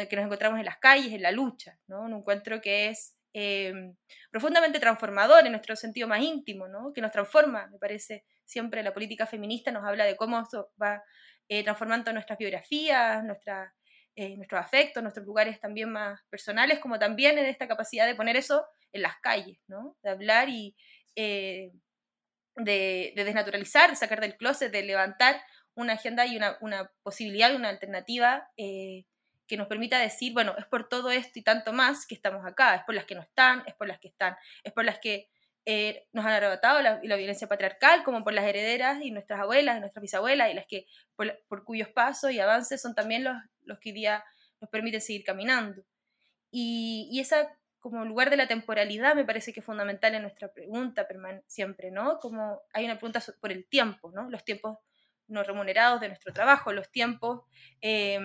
que nos encontramos en las calles, en la lucha, ¿no? un encuentro que es eh, profundamente transformador en nuestro sentido más íntimo, ¿no? que nos transforma, me parece, siempre la política feminista nos habla de cómo eso va eh, transformando nuestras biografías, nuestra, eh, nuestros afectos, nuestros lugares también más personales, como también en esta capacidad de poner eso en las calles, ¿no? de hablar y de, de, desnaturalizar, de sacar del closet, de levantar una agenda y una, una posibilidad y una alternativa que nos permita decir, bueno, es por todo esto y tanto más que estamos acá, es por las que no están, es por las que están, es por las que eh, nos han arrebatado la, la, violencia patriarcal, como por las herederas y nuestras abuelas y nuestras bisabuelas, y las que, por, cuyos pasos y avances son también los, los que hoy día nos permiten seguir caminando. Y, y esa como lugar de la temporalidad me parece que es fundamental en nuestra pregunta siempre, ¿no? Como hay una pregunta por el tiempo, ¿no? Los tiempos no remunerados de nuestro trabajo, los tiempos eh,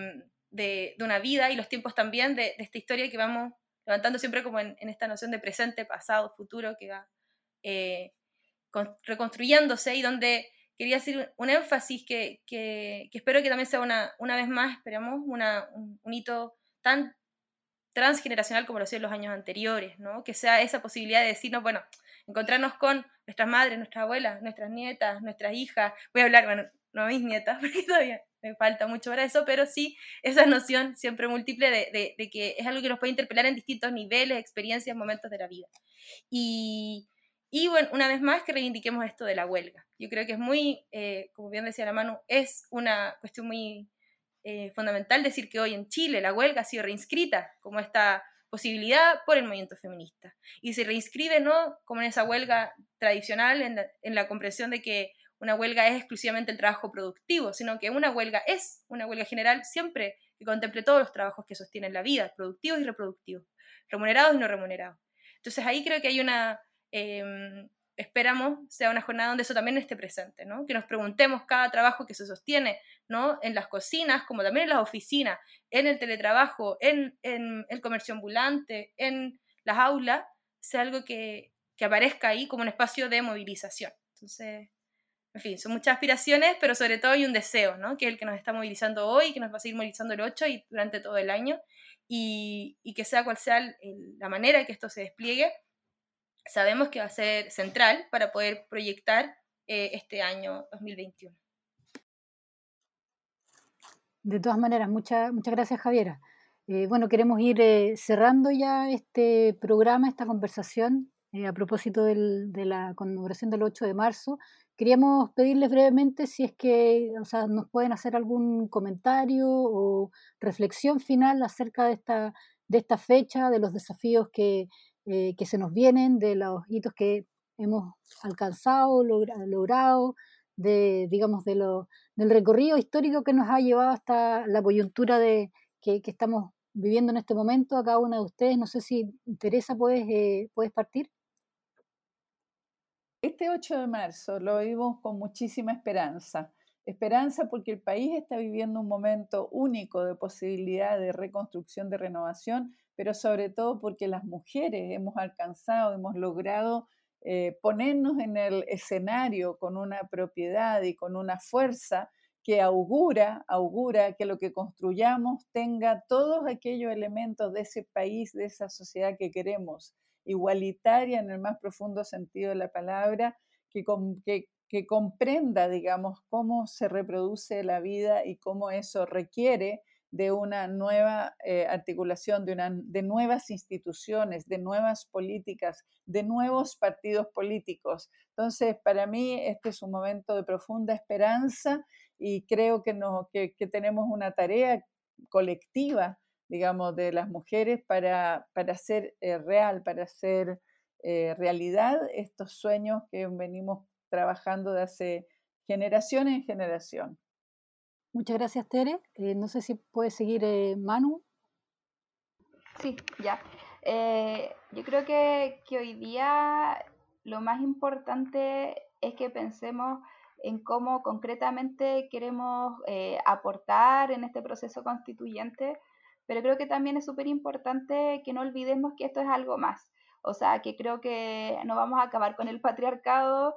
de, una vida y los tiempos también de, esta historia que vamos levantando siempre como en, esta noción de presente, pasado, futuro, que va eh, reconstruyéndose y donde quería hacer un, énfasis que, que, espero que también sea una, una vez más, esperamos, un, hito tan transgeneracional como lo en los años anteriores, ¿no? que sea esa posibilidad de decirnos, bueno, encontrarnos con nuestras madres, nuestras abuelas, nuestras nietas, nuestras hijas, voy a hablar, bueno, no mis nietas, porque todavía me falta mucho para eso, pero sí esa noción siempre múltiple de, de, que es algo que nos puede interpelar en distintos niveles, experiencias, momentos de la vida. Y, y bueno, una vez más que reivindiquemos esto de la huelga. Yo creo que es muy, eh, como bien decía la mano, es una cuestión muy eh, fundamental decir que hoy en Chile la huelga ha sido reinscrita como esta posibilidad por el movimiento feminista. Y se reinscribe no como en esa huelga tradicional, en en la comprensión de que una huelga es exclusivamente el trabajo productivo, sino que una huelga es una huelga general siempre que contemple todos los trabajos que sostienen la vida, productivos y reproductivos, remunerados y no remunerados. Entonces ahí creo que hay una, em, esperamos sea una jornada donde eso también esté presente, ¿no? que nos preguntemos cada trabajo que se sostiene ¿no? en las cocinas, como también en las oficinas, en el teletrabajo, en, el comercio ambulante, en las aulas, sea algo que, aparezca ahí como un espacio de movilización. Entonces, en fin, son muchas aspiraciones, pero sobre todo hay un deseo, ¿no? Que es el que nos está movilizando hoy, que nos va a seguir movilizando el 8 y durante todo el año, y, y que sea cual sea la manera en que esto se despliegue, sabemos que va a ser central para poder proyectar eh, este año 2021. De todas maneras, muchas muchas gracias Javiera. Eh, bueno, queremos ir eh, cerrando ya este programa, esta conversación a propósito de la conmemoración del 8 de marzo. Queríamos pedirles brevemente si es que o sea, nos pueden hacer algún comentario o reflexión final acerca de esta, de esta fecha, de los desafíos que, eh, que se nos vienen, de los hitos que hemos alcanzado, logrado, de, digamos, de lo, del recorrido histórico que nos ha llevado hasta la coyuntura de, que, que estamos viviendo en este momento a cada una de ustedes. No sé si Teresa puedes, eh, puedes partir. Este 8 de marzo lo vimos con muchísima esperanza. Esperanza porque el país está viviendo un momento único de posibilidad de reconstrucción, de renovación, pero sobre todo porque las mujeres hemos alcanzado, hemos logrado eh, ponernos en el escenario con una propiedad y con una fuerza que augura, augura que lo que construyamos tenga todos aquellos elementos de ese país, de esa sociedad que queremos igualitaria en el más profundo sentido de la palabra, que, que, que comprenda, digamos, cómo se reproduce la vida y cómo eso requiere de una nueva eh, articulación, de, una, de nuevas instituciones, de nuevas políticas, de nuevos partidos políticos. Entonces, para mí, este es un momento de profunda esperanza y creo que, no, que, tenemos una tarea colectiva, digamos, de las mujeres para, para hacer eh, real, para hacer eh, realidad estos sueños que venimos trabajando de hace generación en generación. Muchas gracias, Tere. Eh, no sé si puede seguir eh, Manu. Sí, ya. Eh, yo creo que, que, hoy día lo más importante es que pensemos en cómo concretamente queremos aportar en este proceso constituyente, pero creo que también es súper importante que no olvidemos que esto es algo más. O sea, que creo que no vamos a acabar con el patriarcado,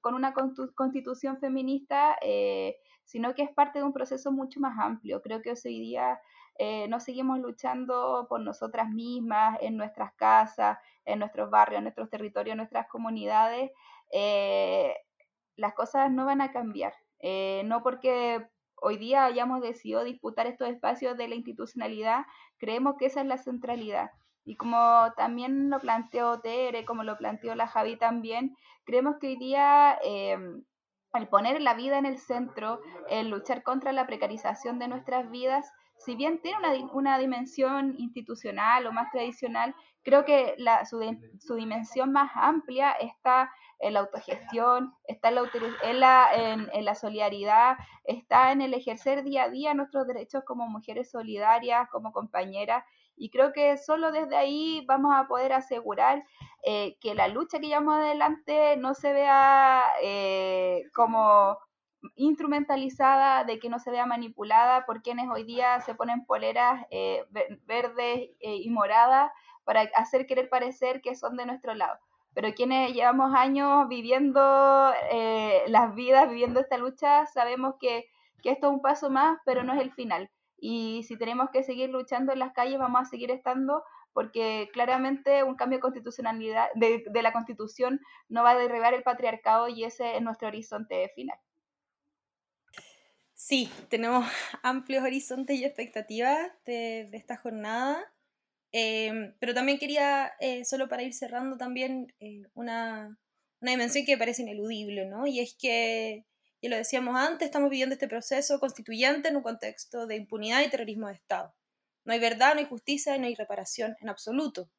con una constitución feminista, sino que es parte de un proceso mucho más amplio. Creo que hoy día eh, no seguimos luchando por nosotras mismas, en nuestras casas, en nuestros barrios, en nuestros territorios, en nuestras comunidades. Eh, las cosas no van a cambiar. Eh, no porque hoy día hayamos decidido disputar estos espacios de la institucionalidad, creemos que esa es la centralidad. Y como también lo planteó Tere, como lo planteó la Javi también, creemos que hoy día el poner la vida en el centro, el luchar contra la precarización de nuestras vidas, si bien tiene una, dimensión institucional o más tradicional, creo que su, dimensión más amplia está en la autogestión, está en la, en la solidaridad, está en el ejercer día a día nuestros derechos como mujeres solidarias, como compañeras, y creo que solo desde ahí vamos a poder asegurar eh, que la lucha que llevamos adelante no se vea eh, como instrumentalizada, de que no se vea manipulada por quienes hoy día se ponen poleras eh, verdes y moradas para hacer querer parecer que son de nuestro lado. Pero quienes llevamos años viviendo las vidas, viviendo esta lucha, sabemos que esto es un paso más, pero no es el final y si tenemos que seguir luchando en las calles, vamos a seguir estando porque claramente un cambio de constitucionalidad de, la constitución no va a derribar el patriarcado y ese es nuestro horizonte final. Sí, tenemos amplios horizontes y expectativas de, esta jornada, em, pero también quería, eh, solo para ir cerrando también, eh, una, una dimensión que parece ineludible, ¿no? Y es que y lo decíamos antes, estamos viviendo este proceso constituyente en un contexto de impunidad y terrorismo de Estado. No hay verdad, no hay justicia, no hay reparación en absoluto.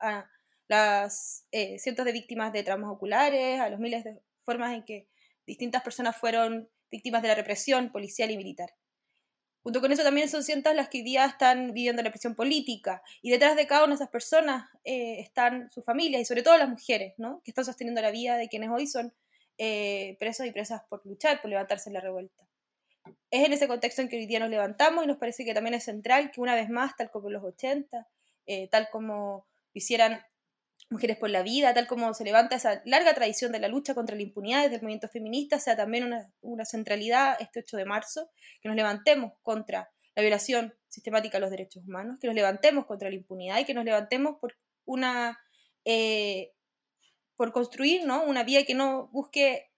A las eh, cientos de víctimas de traumas oculares, a los miles de formas en que distintas personas fueron víctimas de la represión policial y militar. Junto con eso también son cientos las que hoy día están viviendo la presión política y detrás de cada una de esas personas eh, están sus familias y sobre todo las mujeres, que están sosteniendo la vida de quienes hoy son eh, presos y presas por luchar, por levantarse en la revuelta. Es en ese contexto en que hoy día nos levantamos y nos parece que también es central que una vez más, tal como en los 80, eh, tal como hicieran Mujeres por la Vida, tal como se levanta esa larga tradición de la lucha contra la impunidad desde el movimiento feminista, sea también una, una centralidad este 8 de marzo, que nos levantemos contra la violación sistemática de los derechos humanos, que nos levantemos contra la impunidad y que nos levantemos por una eh, por construir ¿no? una vía que no busque,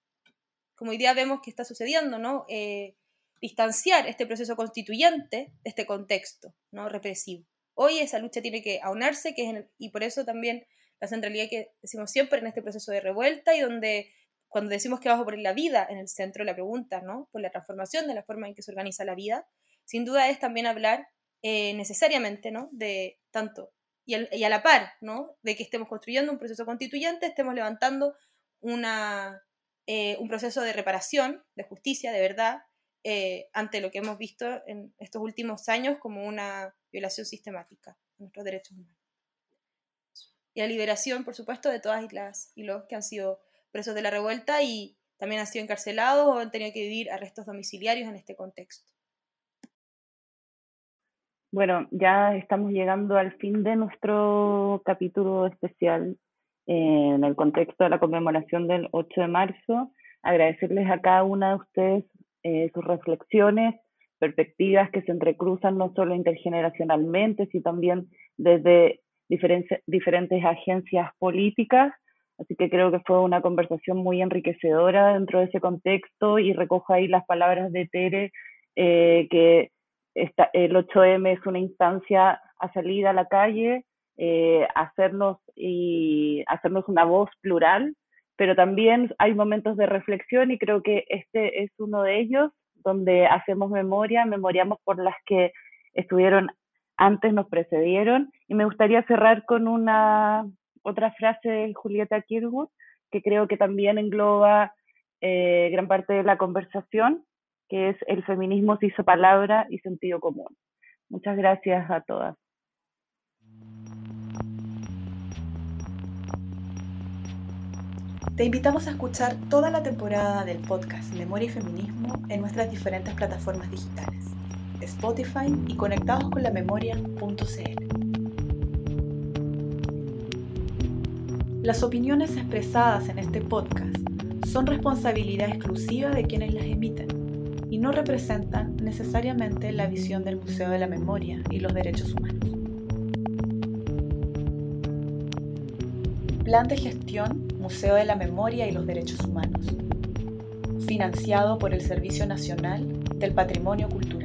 como hoy día vemos que está sucediendo, ¿no? Eh, distanciar este proceso constituyente de este contexto ¿no? represivo. Hoy esa lucha tiene que aunarse, que es y por eso también la centralidad que decimos siempre en este proceso de revuelta y donde cuando decimos que vamos a poner la vida en el centro de la pregunta, ¿no? por la transformación de la forma en que se organiza la vida, sin duda es también hablar eh, necesariamente ¿no? de tanto y, a la par. De que estemos construyendo un proceso constituyente, estemos levantando eh, un proceso de reparación, de justicia, de verdad, eh, ante lo que hemos visto en estos últimos años como una violación sistemática de nuestros derechos humanos. Y la liberación, por supuesto, de todas las y los que han sido presos de la revuelta y también han sido encarcelados o han tenido que vivir arrestos domiciliarios en este contexto. Bueno, ya estamos llegando al fin de nuestro capítulo especial eh, en el contexto de la conmemoración del 8 de marzo. Agradecerles a cada una de ustedes eh, sus reflexiones, perspectivas que se entrecruzan no solo intergeneracionalmente, sino también desde diferentes agencias políticas. Así que creo que fue una conversación muy enriquecedora dentro de ese contexto y recojo ahí las palabras de Tere, eh, que el 8M es una instancia a salir a la calle, eh, hacernos, y hacernos una voz plural, pero también hay momentos de reflexión y creo que este es uno de ellos, donde hacemos memoria, memoriamos por las que estuvieron antes, nos precedieron. Y me gustaría cerrar con una otra frase de Julieta Kirwood, que creo que también engloba eh, gran parte de la conversación, que es el feminismo se hizo palabra y sentido común. Muchas gracias a todas. Te invitamos a escuchar toda la temporada del podcast Memoria y Feminismo en nuestras diferentes plataformas digitales, Spotify y conectados con la memoria.cl. Las opiniones expresadas en este podcast son responsabilidad exclusiva de quienes las emiten no representan necesariamente la visión del Museo de la Memoria y los Derechos Humanos. Plan de Gestión Museo de la Memoria y los Derechos Humanos, financiado por el Servicio Nacional del Patrimonio Cultural.